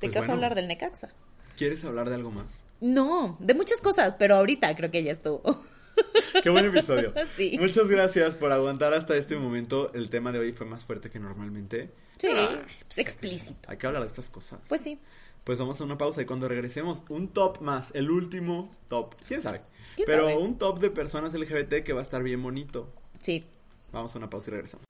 [SPEAKER 2] Pues
[SPEAKER 1] caso
[SPEAKER 2] bueno.
[SPEAKER 1] hablar del Necaxa?
[SPEAKER 2] ¿Quieres hablar de algo más?
[SPEAKER 1] No, de muchas cosas, pero ahorita creo que ya estuvo.
[SPEAKER 2] Qué buen episodio.
[SPEAKER 1] Sí.
[SPEAKER 2] Muchas gracias por aguantar hasta este momento. El tema de hoy fue más fuerte que normalmente.
[SPEAKER 1] Sí,
[SPEAKER 2] Ay, pues,
[SPEAKER 1] explícito.
[SPEAKER 2] Hay que hablar de estas cosas.
[SPEAKER 1] Pues sí.
[SPEAKER 2] Pues vamos a una pausa y cuando regresemos, un top más, el último top. ¿Quién sabe?
[SPEAKER 1] ¿Quién
[SPEAKER 2] Pero
[SPEAKER 1] sabe?
[SPEAKER 2] un top de personas LGBT que va a estar bien bonito.
[SPEAKER 1] Sí.
[SPEAKER 2] Vamos a una pausa y regresamos.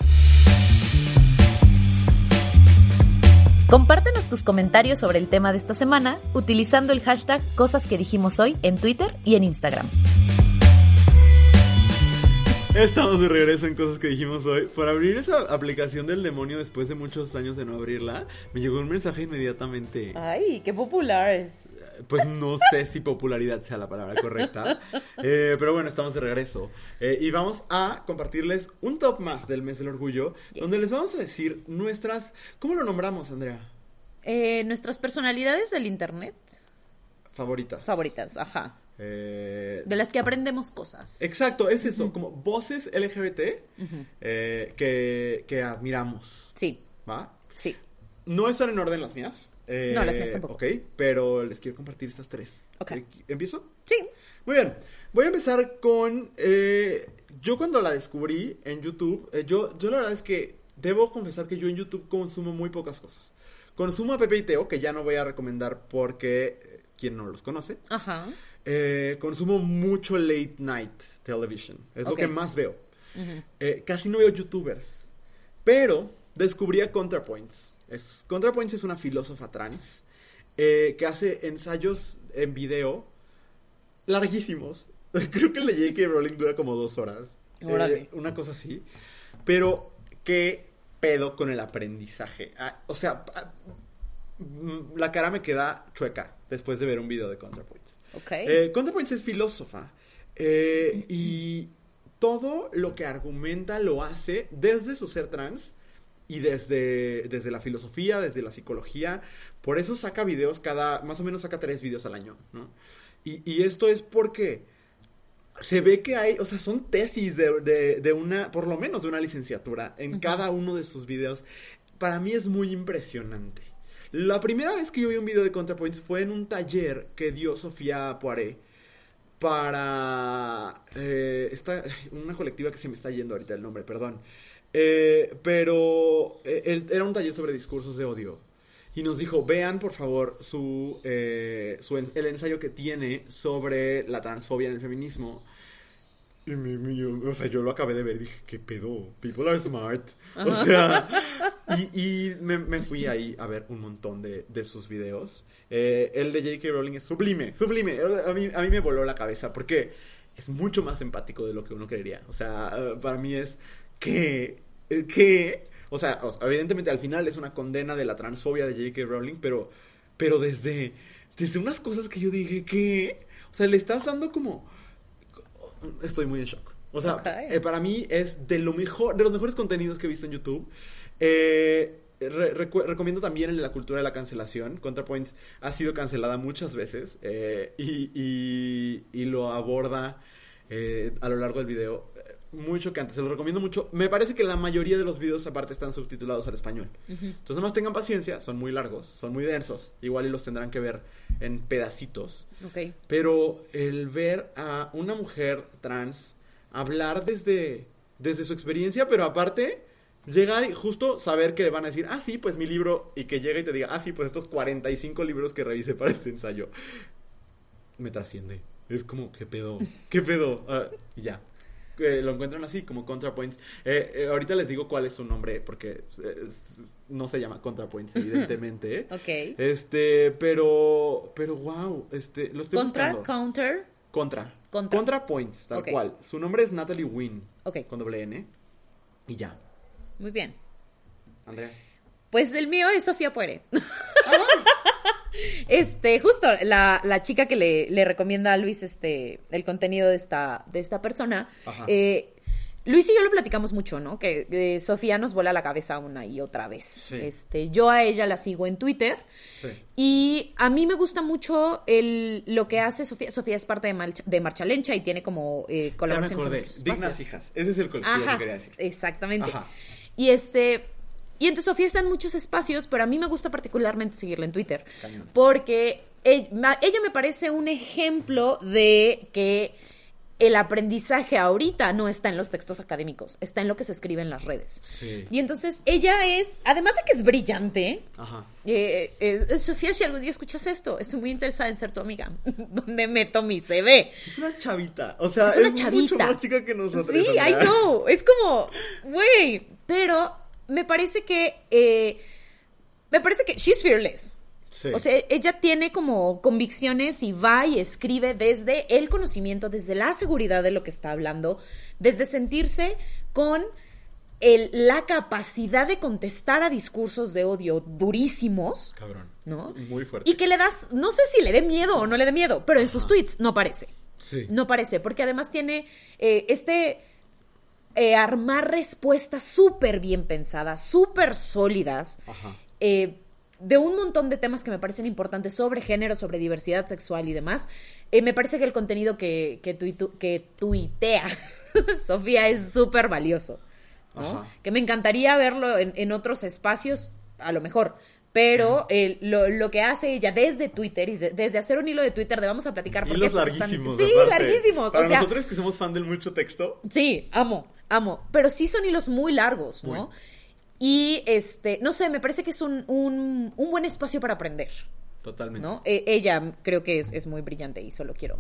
[SPEAKER 3] Compártenos tus comentarios sobre el tema de esta semana utilizando el hashtag Cosas que dijimos hoy en Twitter y en Instagram.
[SPEAKER 2] Estamos de regreso en cosas que dijimos hoy. Por abrir esa aplicación del demonio después de muchos años de no abrirla, me llegó un mensaje inmediatamente.
[SPEAKER 1] Ay, qué popular.
[SPEAKER 2] Pues no sé si popularidad sea la palabra correcta. Eh, pero bueno, estamos de regreso. Eh, y vamos a compartirles un top más del mes del orgullo,
[SPEAKER 1] Yes.
[SPEAKER 2] donde les vamos a decir nuestras... ¿Cómo lo nombramos, Andrea?
[SPEAKER 1] Eh, Nuestras personalidades del internet
[SPEAKER 2] Favoritas.
[SPEAKER 1] favoritas, ajá.
[SPEAKER 2] Eh,
[SPEAKER 1] De las que aprendemos cosas.
[SPEAKER 2] Exacto, es eso, como voces LGBT eh, que, que admiramos,
[SPEAKER 1] Sí,
[SPEAKER 2] ¿va?
[SPEAKER 1] sí.
[SPEAKER 2] No están en orden las mías. eh,
[SPEAKER 1] No, las mías tampoco.
[SPEAKER 2] Ok, pero les quiero compartir estas tres.
[SPEAKER 1] Ok.
[SPEAKER 2] ¿Empiezo?
[SPEAKER 1] Sí.
[SPEAKER 2] Muy bien, voy a empezar con... yo cuando la descubrí en YouTube, yo, yo la verdad es que debo confesar que yo en YouTube consumo muy pocas cosas. Consumo a Pepe y Teo, que ya no voy a recomendar porque quien no los conoce.
[SPEAKER 1] Ajá.
[SPEAKER 2] Eh, consumo mucho late night television. Es lo
[SPEAKER 1] Ok.
[SPEAKER 2] que más veo.
[SPEAKER 1] Ujú.
[SPEAKER 2] Eh, casi no veo youtubers. Pero descubrí a ContraPoints. Es, ContraPoints es una filósofa trans eh, que hace ensayos en video larguísimos. Creo que el de J.K. Rowling dura como dos horas. Eh, una cosa así. Pero qué pedo con el aprendizaje. Ah, o sea, ah, mm, la cara me queda chueca después de ver un video de ContraPoints.
[SPEAKER 1] Ok.
[SPEAKER 2] Eh, ContraPoints es filósofa. eh, y todo lo que argumenta lo hace desde su ser trans y desde, desde la filosofía, desde la psicología. Por eso saca videos cada, más o menos saca tres videos al año, ¿no? Y, y esto es porque se ve que hay, o sea, son tesis de, de- de una, por lo menos de una licenciatura en cada uno de sus videos. Para mí es muy impresionante. La primera vez que yo vi un video de ContraPoints fue en un taller que dio Sofía Poiré para eh, esta, una colectiva que se me está yendo ahorita el nombre, perdón. Eh, pero eh, era un taller sobre discursos de odio. Y nos dijo, vean por favor su, su el ensayo que tiene sobre la transfobia en el feminismo. Y mi- mi- yo- o sea, yo lo acabé de ver y dije, ¿qué pedo? People are smart. O sea, y, y me, me fui ahí a ver un montón de, de sus videos. Eh, el de J.K. Rowling es sublime, sublime. A mí, a mí me voló la cabeza porque es mucho más empático de lo que uno creería. O sea, para mí es que... que o sea, evidentemente al final es una condena de la transfobia de J.K. Rowling, pero, pero desde, desde unas cosas que yo dije que... O sea, le estás dando como estoy muy en shock. O sea, eh, para mí es de lo mejor, de los mejores contenidos que he visto en YouTube. Eh, re- recomiendo también de la cultura de la cancelación. ContraPoints ha sido cancelada muchas veces eh, y, y- y lo aborda a lo largo del video. Eh, muy chocante. Se los recomiendo mucho. Me parece que la mayoría de los videos aparte están subtitulados al español. Entonces, nada más tengan paciencia. Son muy largos, son muy densos. Igual y los tendrán que ver en pedacitos.
[SPEAKER 1] Ok.
[SPEAKER 2] Pero el ver a una mujer trans hablar desde, desde su experiencia, pero aparte llegar y justo saber que le van a decir, ah, sí, pues mi libro, y que llegue y te diga, ah, sí, pues estos 45 libros que revisé para este ensayo, me trasciende. Es como, ¿qué pedo? ¿Qué pedo? Y ya. Eh, lo encuentran así, como ContraPoints. Eh, eh, ahorita les digo cuál es su nombre, porque eh, no se llama ContraPoints, evidentemente.
[SPEAKER 1] Ok.
[SPEAKER 2] Este, pero, pero wow, este, lo estoy
[SPEAKER 1] Contra,
[SPEAKER 2] buscando.
[SPEAKER 1] counter.
[SPEAKER 2] Contra.
[SPEAKER 1] Contra.
[SPEAKER 2] ContraPoints, tal
[SPEAKER 1] Ok.
[SPEAKER 2] cual. Su nombre es Natalie Wynn.
[SPEAKER 1] Ok.
[SPEAKER 2] Con doble N. Y ya.
[SPEAKER 1] Muy bien.
[SPEAKER 2] Andrea.
[SPEAKER 1] Pues el mío es Sofía Puere. Este, justo la, la chica que le, le recomienda a Luis este, el contenido de esta, de esta persona. Eh, Luis y yo lo platicamos mucho, ¿no? Que eh, Sofía nos vuela la cabeza una y otra vez.
[SPEAKER 2] Sí.
[SPEAKER 1] Este, yo a ella la sigo en Twitter.
[SPEAKER 2] Sí.
[SPEAKER 1] Y a mí me gusta mucho el, lo que hace Sofía. Sofía es parte de, de Marcha Lencha y tiene como eh,
[SPEAKER 2] Ya me
[SPEAKER 1] colaboraciones
[SPEAKER 2] acordé.
[SPEAKER 1] otros
[SPEAKER 2] Dignas hijas. Ese es el colectivo
[SPEAKER 1] Ajá,
[SPEAKER 2] que quería decir.
[SPEAKER 1] exactamente.
[SPEAKER 2] Ajá.
[SPEAKER 1] Y este, y entonces Sofía está en muchos espacios, pero a mí me gusta particularmente seguirla en Twitter.
[SPEAKER 2] Cañón.
[SPEAKER 1] Porque ella, me parece un ejemplo de que el aprendizaje ahorita no está en los textos académicos, está en lo que se escribe en las redes.
[SPEAKER 2] Sí.
[SPEAKER 1] Y entonces ella es, además de que es brillante,
[SPEAKER 2] Ajá.
[SPEAKER 1] eh, eh, Sofía, si algún día escuchas esto, estoy muy interesada en ser tu amiga. donde meto mi CV?
[SPEAKER 2] Es una chavita. O sea,
[SPEAKER 1] Es
[SPEAKER 2] es,
[SPEAKER 1] una
[SPEAKER 2] mucho
[SPEAKER 1] chavita.
[SPEAKER 2] más chica que nosotros.
[SPEAKER 1] Sí, I know. Es como, güey. Pero me parece que. eh, me parece que she's fearless.
[SPEAKER 2] Sí.
[SPEAKER 1] O sea, ella tiene como convicciones y va y escribe desde el conocimiento, desde la seguridad de lo que está hablando, desde sentirse con el- la capacidad de contestar a discursos de odio durísimos,
[SPEAKER 2] Cabrón.
[SPEAKER 1] ¿no?
[SPEAKER 2] Muy fuerte.
[SPEAKER 1] Y que le das, no sé si le dé miedo o no le dé miedo, pero en sus tweets no parece.
[SPEAKER 2] Sí.
[SPEAKER 1] No parece, porque además tiene eh, este eh, armar respuestas súper bien pensadas, súper sólidas, eh, de un montón de temas que me parecen importantes sobre género, sobre diversidad sexual y demás. Eh, me parece que el contenido que, que, tuitu- que tuitea Sofía es súper valioso. Que me encantaría verlo en, en otros espacios, a lo mejor. Pero eh, lo, lo que hace ella desde Twitter, y de- desde hacer un hilo de Twitter de vamos a platicar
[SPEAKER 2] Hilos larguísimos.
[SPEAKER 1] Sí,
[SPEAKER 2] aparte.
[SPEAKER 1] larguísimos.
[SPEAKER 2] Para
[SPEAKER 1] o sea,
[SPEAKER 2] nosotros que somos fan del mucho texto.
[SPEAKER 1] Sí, amo, amo. Pero sí son hilos muy largos, ¿no?
[SPEAKER 2] Muy.
[SPEAKER 1] Y este, no sé, me parece que es un, un, un buen espacio para aprender,
[SPEAKER 2] Totalmente.
[SPEAKER 1] ¿no? Eh, ella creo que es, es muy brillante y solo quiero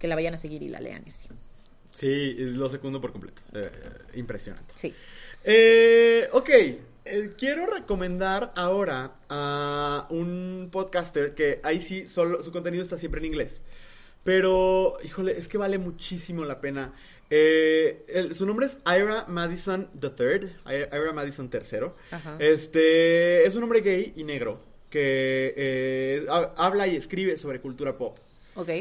[SPEAKER 1] que la vayan a seguir y la lean y así.
[SPEAKER 2] Sí, lo secundo por completo. Eh, impresionante.
[SPEAKER 1] Sí.
[SPEAKER 2] Eh, ok, eh, quiero recomendar ahora a un podcaster que ahí sí, solo, su contenido está siempre en inglés. Pero, híjole, es que vale muchísimo la pena. Eh, el- su nombre es Ira Madison III, Ira Madison III.
[SPEAKER 1] Ajá.
[SPEAKER 2] Este es un hombre gay y negro que eh, ha- habla y escribe sobre cultura pop.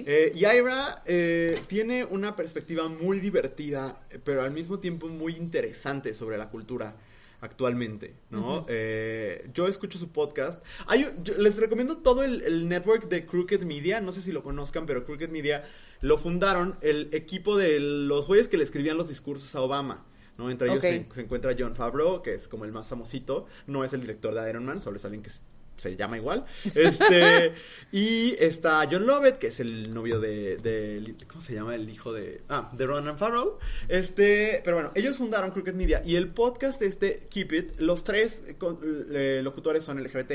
[SPEAKER 2] Eh, y Ira eh, tiene una perspectiva muy divertida, pero al mismo tiempo muy interesante sobre la cultura actualmente, ¿no? Eh, yo escucho su podcast. Hay un- yo les recomiendo todo el, el network de Crooked Media. No sé si lo conozcan, pero Crooked Media lo fundaron el equipo de los güeyes que le escribían los discursos a Obama. ¿no? Entre ellos se, se encuentra John Favreau, que es como el más famosito. No es el director de Iron Man, solo es alguien que se llama igual. Este, y está John Lovett, que es el novio de, de- ¿Cómo se llama? El hijo de. Ah, de Ronan Farrow. Este. Pero bueno, ellos fundaron Crooked Media. Y el podcast, este, Keep It, los tres con- eh, locutores son LGBT.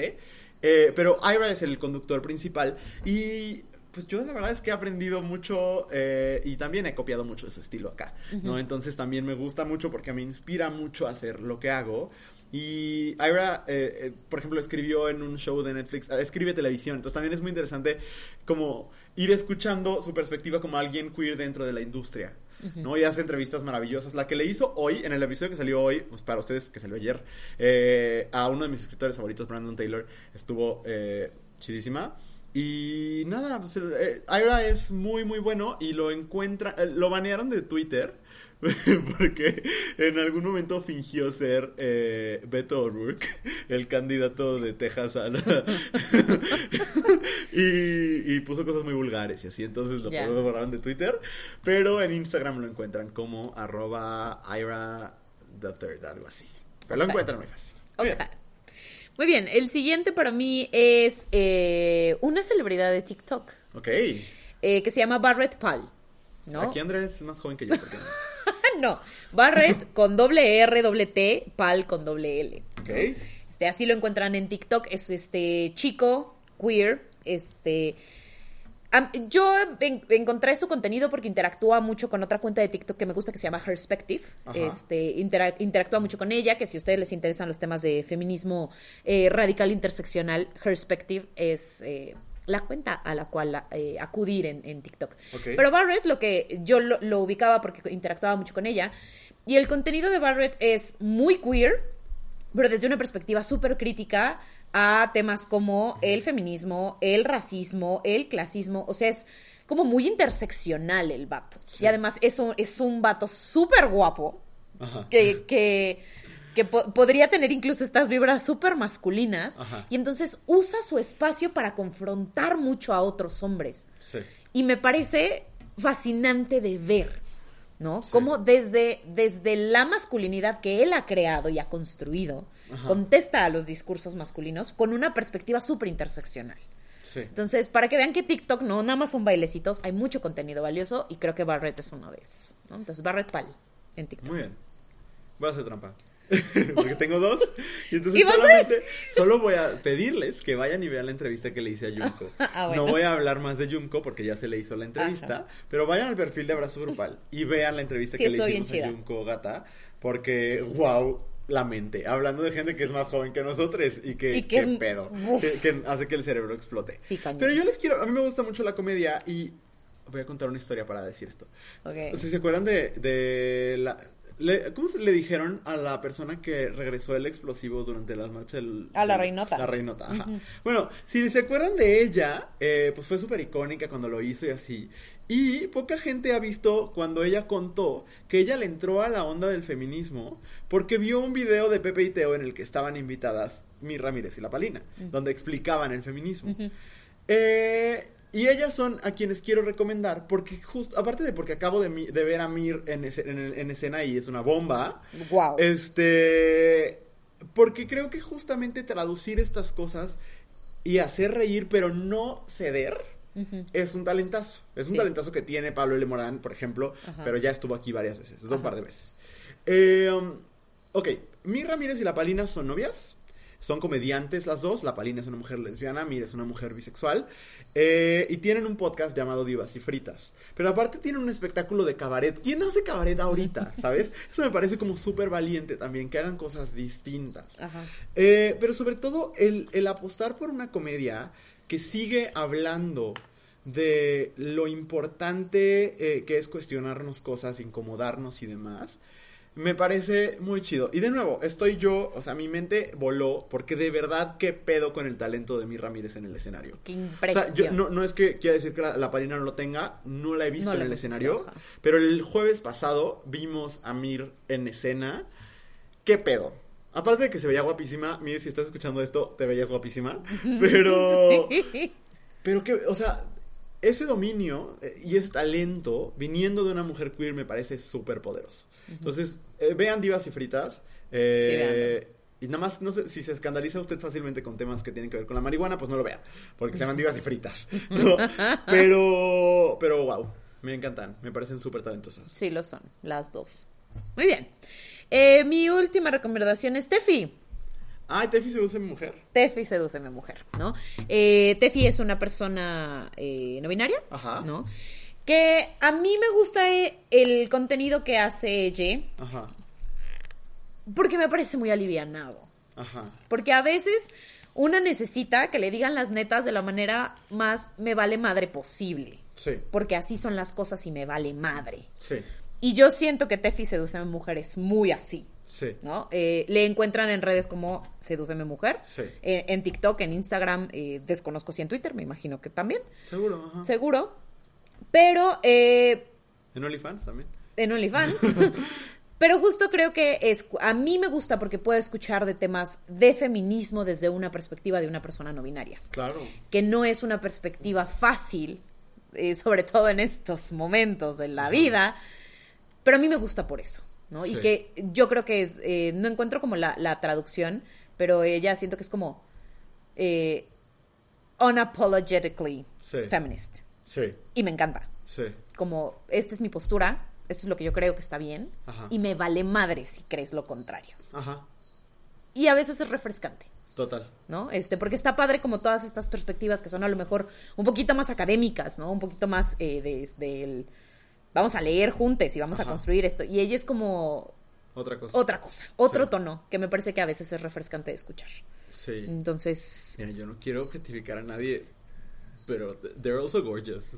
[SPEAKER 2] eh, pero Ira es el conductor principal. Y. Pues yo la verdad es que he aprendido mucho eh, y también he copiado mucho de su estilo acá, ¿no? Entonces también me gusta mucho porque me inspira mucho a hacer lo que hago. Y Ira, eh, eh, por ejemplo, escribió en un show de Netflix, eh, escribe televisión, entonces también es muy interesante como ir escuchando su perspectiva como alguien queer dentro de la industria, ¿no? Y hace entrevistas maravillosas. La que le hizo hoy, en el episodio que salió hoy, pues para ustedes que salió ayer, eh, a uno de mis escritores favoritos, Brandon Taylor, estuvo eh, chidísima. Y nada, pues, eh, Ira es muy, muy bueno y lo encuentra, eh, lo banearon de Twitter porque en algún momento fingió ser eh, Beto O'Rourke, el candidato de Texas a la- y, y puso cosas muy vulgares y así, entonces lo borraron de Twitter, pero en Instagram lo encuentran como arroba Ira the Third, algo así. Pero lo encuentran muy fácil. Muy bien,
[SPEAKER 1] el siguiente para mí es eh, una celebridad de TikTok
[SPEAKER 2] Ok.
[SPEAKER 1] eh, que se llama Barrett Pal. ¿no?
[SPEAKER 2] Aquí Andrés es más joven que yo.
[SPEAKER 1] no, Barrett con doble R, doble T, Pal con doble L.
[SPEAKER 2] Ok.
[SPEAKER 1] Este, así lo encuentran en TikTok. Es este chico queer. Este. Yo en- encontré su contenido porque interactúa mucho con otra cuenta de TikTok que me gusta que se llama Herspective.
[SPEAKER 2] Ajá.
[SPEAKER 1] Este, intera- interactúa mucho con ella, que si a ustedes les interesan los temas de feminismo eh, radical interseccional, Herspective es eh, la cuenta a la cual eh, acudir en, en TikTok.
[SPEAKER 2] Ok.
[SPEAKER 1] Pero Barrett, lo que yo lo, lo ubicaba porque interactuaba mucho con ella, y el contenido de Barrett es muy queer, pero desde una perspectiva súper crítica a temas como el feminismo, el racismo, el clasismo, o sea, es como muy interseccional el vato.
[SPEAKER 2] Sí.
[SPEAKER 1] Y además es un, es un vato súper guapo,
[SPEAKER 2] Ajá.
[SPEAKER 1] que, que, que po- podría tener incluso estas vibras súper masculinas,
[SPEAKER 2] Ajá.
[SPEAKER 1] y entonces usa su espacio para confrontar mucho a otros hombres.
[SPEAKER 2] Sí.
[SPEAKER 1] Y me parece fascinante de ver, ¿no?
[SPEAKER 2] Sí.
[SPEAKER 1] Cómo desde, desde la masculinidad que él ha creado y ha construido,
[SPEAKER 2] Ajá.
[SPEAKER 1] contesta a los discursos masculinos con una perspectiva súper interseccional.
[SPEAKER 2] Sí.
[SPEAKER 1] Entonces, para que vean que TikTok no nada más son bailecitos, hay mucho contenido valioso y creo que Barrett es uno de esos. ¿no? Entonces, Barrett Pal en TikTok.
[SPEAKER 2] Muy bien. Voy a hacer trampa. Porque tengo dos. Y entonces
[SPEAKER 1] ¿Y
[SPEAKER 2] solamente, solo voy a pedirles que vayan y vean la entrevista que le hice a Junko.
[SPEAKER 1] Ah, bueno.
[SPEAKER 2] No voy a hablar más de Junko porque ya se le hizo la entrevista.
[SPEAKER 1] Ajá.
[SPEAKER 2] Pero vayan al perfil de Abrazo Grupal y vean la entrevista
[SPEAKER 1] Sí,
[SPEAKER 2] que le hicimos a. Junko Gata. Porque, wow, la mente. Hablando de gente que es más joven que nosotros y que,
[SPEAKER 1] Y que
[SPEAKER 2] que
[SPEAKER 1] es-
[SPEAKER 2] pedo. Que, que hace que el cerebro explote.
[SPEAKER 1] Sí, cañón.
[SPEAKER 2] Pero yo les quiero, a mí me gusta mucho la comedia y voy a contar una historia para decir esto. Si se acuerdan de, de la... le- ¿Cómo se le dijeron a la persona que regresó el explosivo durante las marchas.
[SPEAKER 1] A la reinota.
[SPEAKER 2] La reinota, ajá. Bueno, si se acuerdan de ella, eh, pues fue súper icónica cuando lo hizo y así. Y poca gente ha visto cuando ella contó que ella le entró a la onda del feminismo porque vio un video de Pepe y Teo en el que estaban invitadas Mi Ramírez y La Palina, donde explicaban el feminismo. Eh, y ellas son a quienes quiero recomendar porque justo, aparte de porque acabo de, mi- de ver a Mir en, ese- en escena y es una bomba,
[SPEAKER 1] Wow.
[SPEAKER 2] este, porque creo que justamente traducir estas cosas y hacer reír pero no ceder es un talentazo. Es un
[SPEAKER 1] Sí.
[SPEAKER 2] talentazo que tiene Pablo L. Morán, por ejemplo,
[SPEAKER 1] Ajá.
[SPEAKER 2] pero ya estuvo aquí varias veces, un
[SPEAKER 1] Ajá.
[SPEAKER 2] par de veces. Eh, um, ok, Mir Ramírez y La Palina son novias. Son comediantes las dos. La Palina es una mujer lesbiana, Mir es una mujer bisexual. Eh, y tienen un podcast llamado Divas y Fritas. Pero aparte tienen un espectáculo de cabaret. ¿Quién hace cabaret ahorita? ¿Sabes? Eso me parece como súper valiente también, que hagan cosas distintas.
[SPEAKER 1] Ajá.
[SPEAKER 2] Eh, pero sobre todo el, el apostar por una comedia que sigue hablando de lo importante eh, que es cuestionarnos cosas, incomodarnos y demás, me parece muy chido. Y de nuevo, estoy yo, o sea, mi mente voló porque de verdad qué pedo con el talento de mi Ramírez en el escenario.
[SPEAKER 1] Qué
[SPEAKER 2] O
[SPEAKER 1] impresión.
[SPEAKER 2] sea, yo, no, no es que quiera decir que la, la Palina no lo tenga, no la he visto
[SPEAKER 1] No
[SPEAKER 2] en el escenario, pero el jueves pasado vimos a Mir en escena. ¿Qué pedo? Aparte de que se veía guapísima, Mir, si estás escuchando esto, te veías guapísima, pero... Pero que, o sea, ese dominio eh, y ese talento viniendo de una mujer queer me parece súper poderoso. Entonces, eh, vean Divas y Fritas. eh, y nada más, no sé, si se escandaliza usted fácilmente con temas que tienen que ver con la marihuana, pues no lo vea, porque se llaman Divas y Fritas. ¿no? Pero, pero wow, me encantan, me parecen súper talentosas.
[SPEAKER 1] Sí, lo son, las dos. Muy bien. Eh, mi última recomendación es Tefi.
[SPEAKER 2] Ay, Tefi se usa en mujer.
[SPEAKER 1] Tefi seduce mi mujer, ¿no? Eh, Tefi es una persona eh, no binaria,
[SPEAKER 2] Ajá.
[SPEAKER 1] ¿no? Que a mí me gusta eh, el contenido que hace ella
[SPEAKER 2] Ajá,
[SPEAKER 1] porque me parece muy alivianado.
[SPEAKER 2] ajá,
[SPEAKER 1] Porque a veces una necesita que le digan las netas de la manera más me vale madre posible.
[SPEAKER 2] sí,
[SPEAKER 1] Porque así son las cosas y me vale madre.
[SPEAKER 2] sí,
[SPEAKER 1] Y yo siento que Tefi seduce a mi mujer es muy así.
[SPEAKER 2] Sí,
[SPEAKER 1] ¿no? Eh, le encuentran en redes como Sedúceme Mujer.
[SPEAKER 2] Sí.
[SPEAKER 1] Eh, en TikTok, en Instagram, eh, desconozco si en Twitter, me imagino que también,
[SPEAKER 2] seguro, ajá.
[SPEAKER 1] seguro. Pero, eh,
[SPEAKER 2] En OnlyFans también.
[SPEAKER 1] en OnlyFans. Pero justo creo que es, a mí me gusta porque puedo escuchar de temas de feminismo desde una perspectiva de una persona no binaria.
[SPEAKER 2] Claro.
[SPEAKER 1] Que no es una perspectiva fácil, sobre todo en estos momentos de la vida, pero a mí me gusta por eso, ¿no?
[SPEAKER 2] Sí.
[SPEAKER 1] Y que yo creo que es, eh, no encuentro como la, la traducción, pero ella siento que es como eh, unapologetically
[SPEAKER 2] Sí.
[SPEAKER 1] feminist.
[SPEAKER 2] Sí,
[SPEAKER 1] Y me encanta.
[SPEAKER 2] sí.
[SPEAKER 1] Como, esta es mi postura, esto es lo que yo creo que está bien,
[SPEAKER 2] Ajá.
[SPEAKER 1] y me vale madre si crees lo contrario.
[SPEAKER 2] Ajá.
[SPEAKER 1] Y a veces es refrescante.
[SPEAKER 2] Total.
[SPEAKER 1] ¿no? Este, porque está padre como todas estas perspectivas que son a lo mejor un poquito más académicas, ¿no? Un poquito más eh, de, del- vamos a leer juntos y vamos
[SPEAKER 2] Ajá.
[SPEAKER 1] a construir esto. Y ella es como
[SPEAKER 2] Otra cosa.
[SPEAKER 1] otra cosa, otro
[SPEAKER 2] Sí.
[SPEAKER 1] tono, que me parece que a veces es refrescante de escuchar.
[SPEAKER 2] Sí.
[SPEAKER 1] Entonces,
[SPEAKER 2] Mira, yo no quiero objetificar a nadie, pero they're also gorgeous.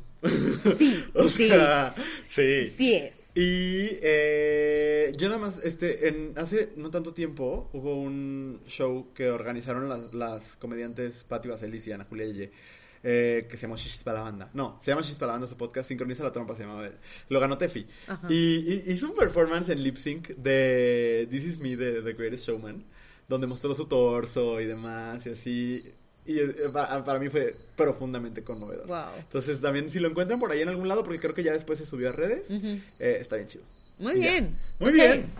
[SPEAKER 1] sí,
[SPEAKER 2] O
[SPEAKER 1] sí,
[SPEAKER 2] sea, sí.
[SPEAKER 1] sí es.
[SPEAKER 2] Y eh, yo nada más, este, en, hace no tanto tiempo hubo un show que organizaron las, las comediantes Patti Vaselis y Ana Julia Yeye. Eh, que se llama Shishis para la banda. No, se llama Shishis para la banda su podcast, Sincroniza la trompa, se llamaba él. Lo ganó Tefi.
[SPEAKER 1] Ajá.
[SPEAKER 2] Y, y hizo un performance en lip sync de This Is Me de The Greatest Showman, donde mostró su torso y demás y así. Y eh, pa- para, mí fue profundamente conmovedor.
[SPEAKER 1] Wow.
[SPEAKER 2] Entonces también si lo encuentran por ahí en algún lado, porque creo que ya después se subió a redes, eh, está bien chido.
[SPEAKER 1] Muy
[SPEAKER 2] Y ya.
[SPEAKER 1] bien.
[SPEAKER 2] Muy bien.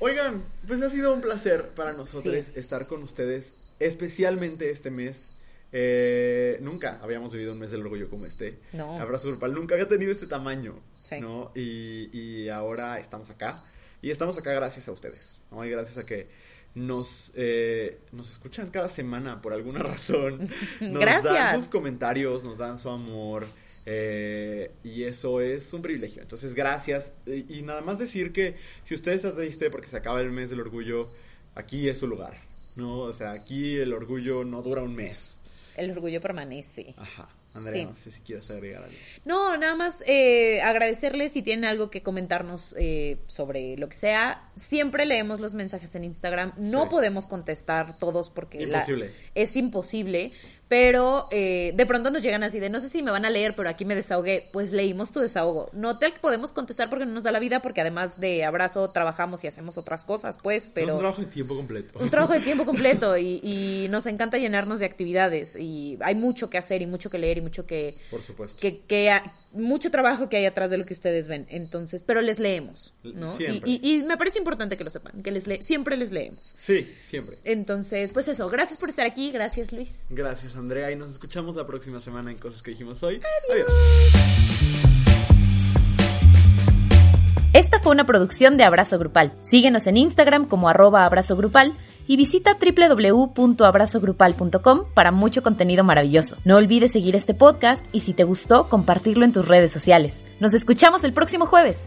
[SPEAKER 2] Oigan, pues ha sido un placer para nosotros
[SPEAKER 1] Sí.
[SPEAKER 2] estar con ustedes, especialmente este mes. Eh, nunca habíamos vivido un mes del orgullo como este.
[SPEAKER 1] No.
[SPEAKER 2] Abrazo grupal nunca había tenido este tamaño.
[SPEAKER 1] Sí.
[SPEAKER 2] ¿no? Y, y ahora estamos acá. Y estamos acá gracias a ustedes. ¿no? Y gracias a que nos, eh, nos escuchan cada semana por alguna razón. Nos
[SPEAKER 1] Gracias.
[SPEAKER 2] dan sus comentarios, nos dan su amor. eh, y eso es un privilegio. Entonces, gracias. Y, y nada más decir que si ustedes están triste porque se acaba el mes del orgullo, aquí es su lugar. ¿No? O sea, aquí el orgullo no dura un mes.
[SPEAKER 1] El orgullo permanece.
[SPEAKER 2] Ajá. Andrea,
[SPEAKER 1] Sí.
[SPEAKER 2] no sé si quieres agregar algo.
[SPEAKER 1] No, nada más eh, agradecerles si tienen algo que comentarnos eh, sobre lo que sea. Siempre leemos los mensajes en Instagram. No
[SPEAKER 2] Sí.
[SPEAKER 1] podemos contestar todos porque la- es imposible. Pero eh, de pronto nos llegan así de no sé si me van a leer, pero aquí me desahogué. Pues leímos tu desahogo. No te podemos contestar porque no nos da la vida, porque además de abrazo trabajamos y hacemos otras cosas, pues.
[SPEAKER 2] Es
[SPEAKER 1] Pero
[SPEAKER 2] un trabajo de tiempo completo.
[SPEAKER 1] un trabajo de tiempo completo y, y nos encanta llenarnos de actividades y hay mucho que hacer y mucho que leer y mucho que,
[SPEAKER 2] Por supuesto.
[SPEAKER 1] que, que ha- mucho trabajo que hay atrás de lo que ustedes ven. Entonces, pero les leemos, ¿no? Y-
[SPEAKER 2] Siempre.
[SPEAKER 1] Y, y me parece importante que lo sepan, que les le- siempre les leemos.
[SPEAKER 2] Sí, siempre.
[SPEAKER 1] Entonces, pues eso, gracias por estar aquí, gracias Luis.
[SPEAKER 2] Gracias, Andrea. Y nos escuchamos la próxima semana en Cosas que dijimos hoy. Adiós.
[SPEAKER 3] Esta fue una producción de Abrazo Grupal. Síguenos en Instagram como arroba abrazo grupal y visita www.abrazogrupal.com para mucho contenido maravilloso. No olvides seguir este podcast y si te gustó, compartirlo en tus redes sociales. Nos escuchamos el próximo jueves.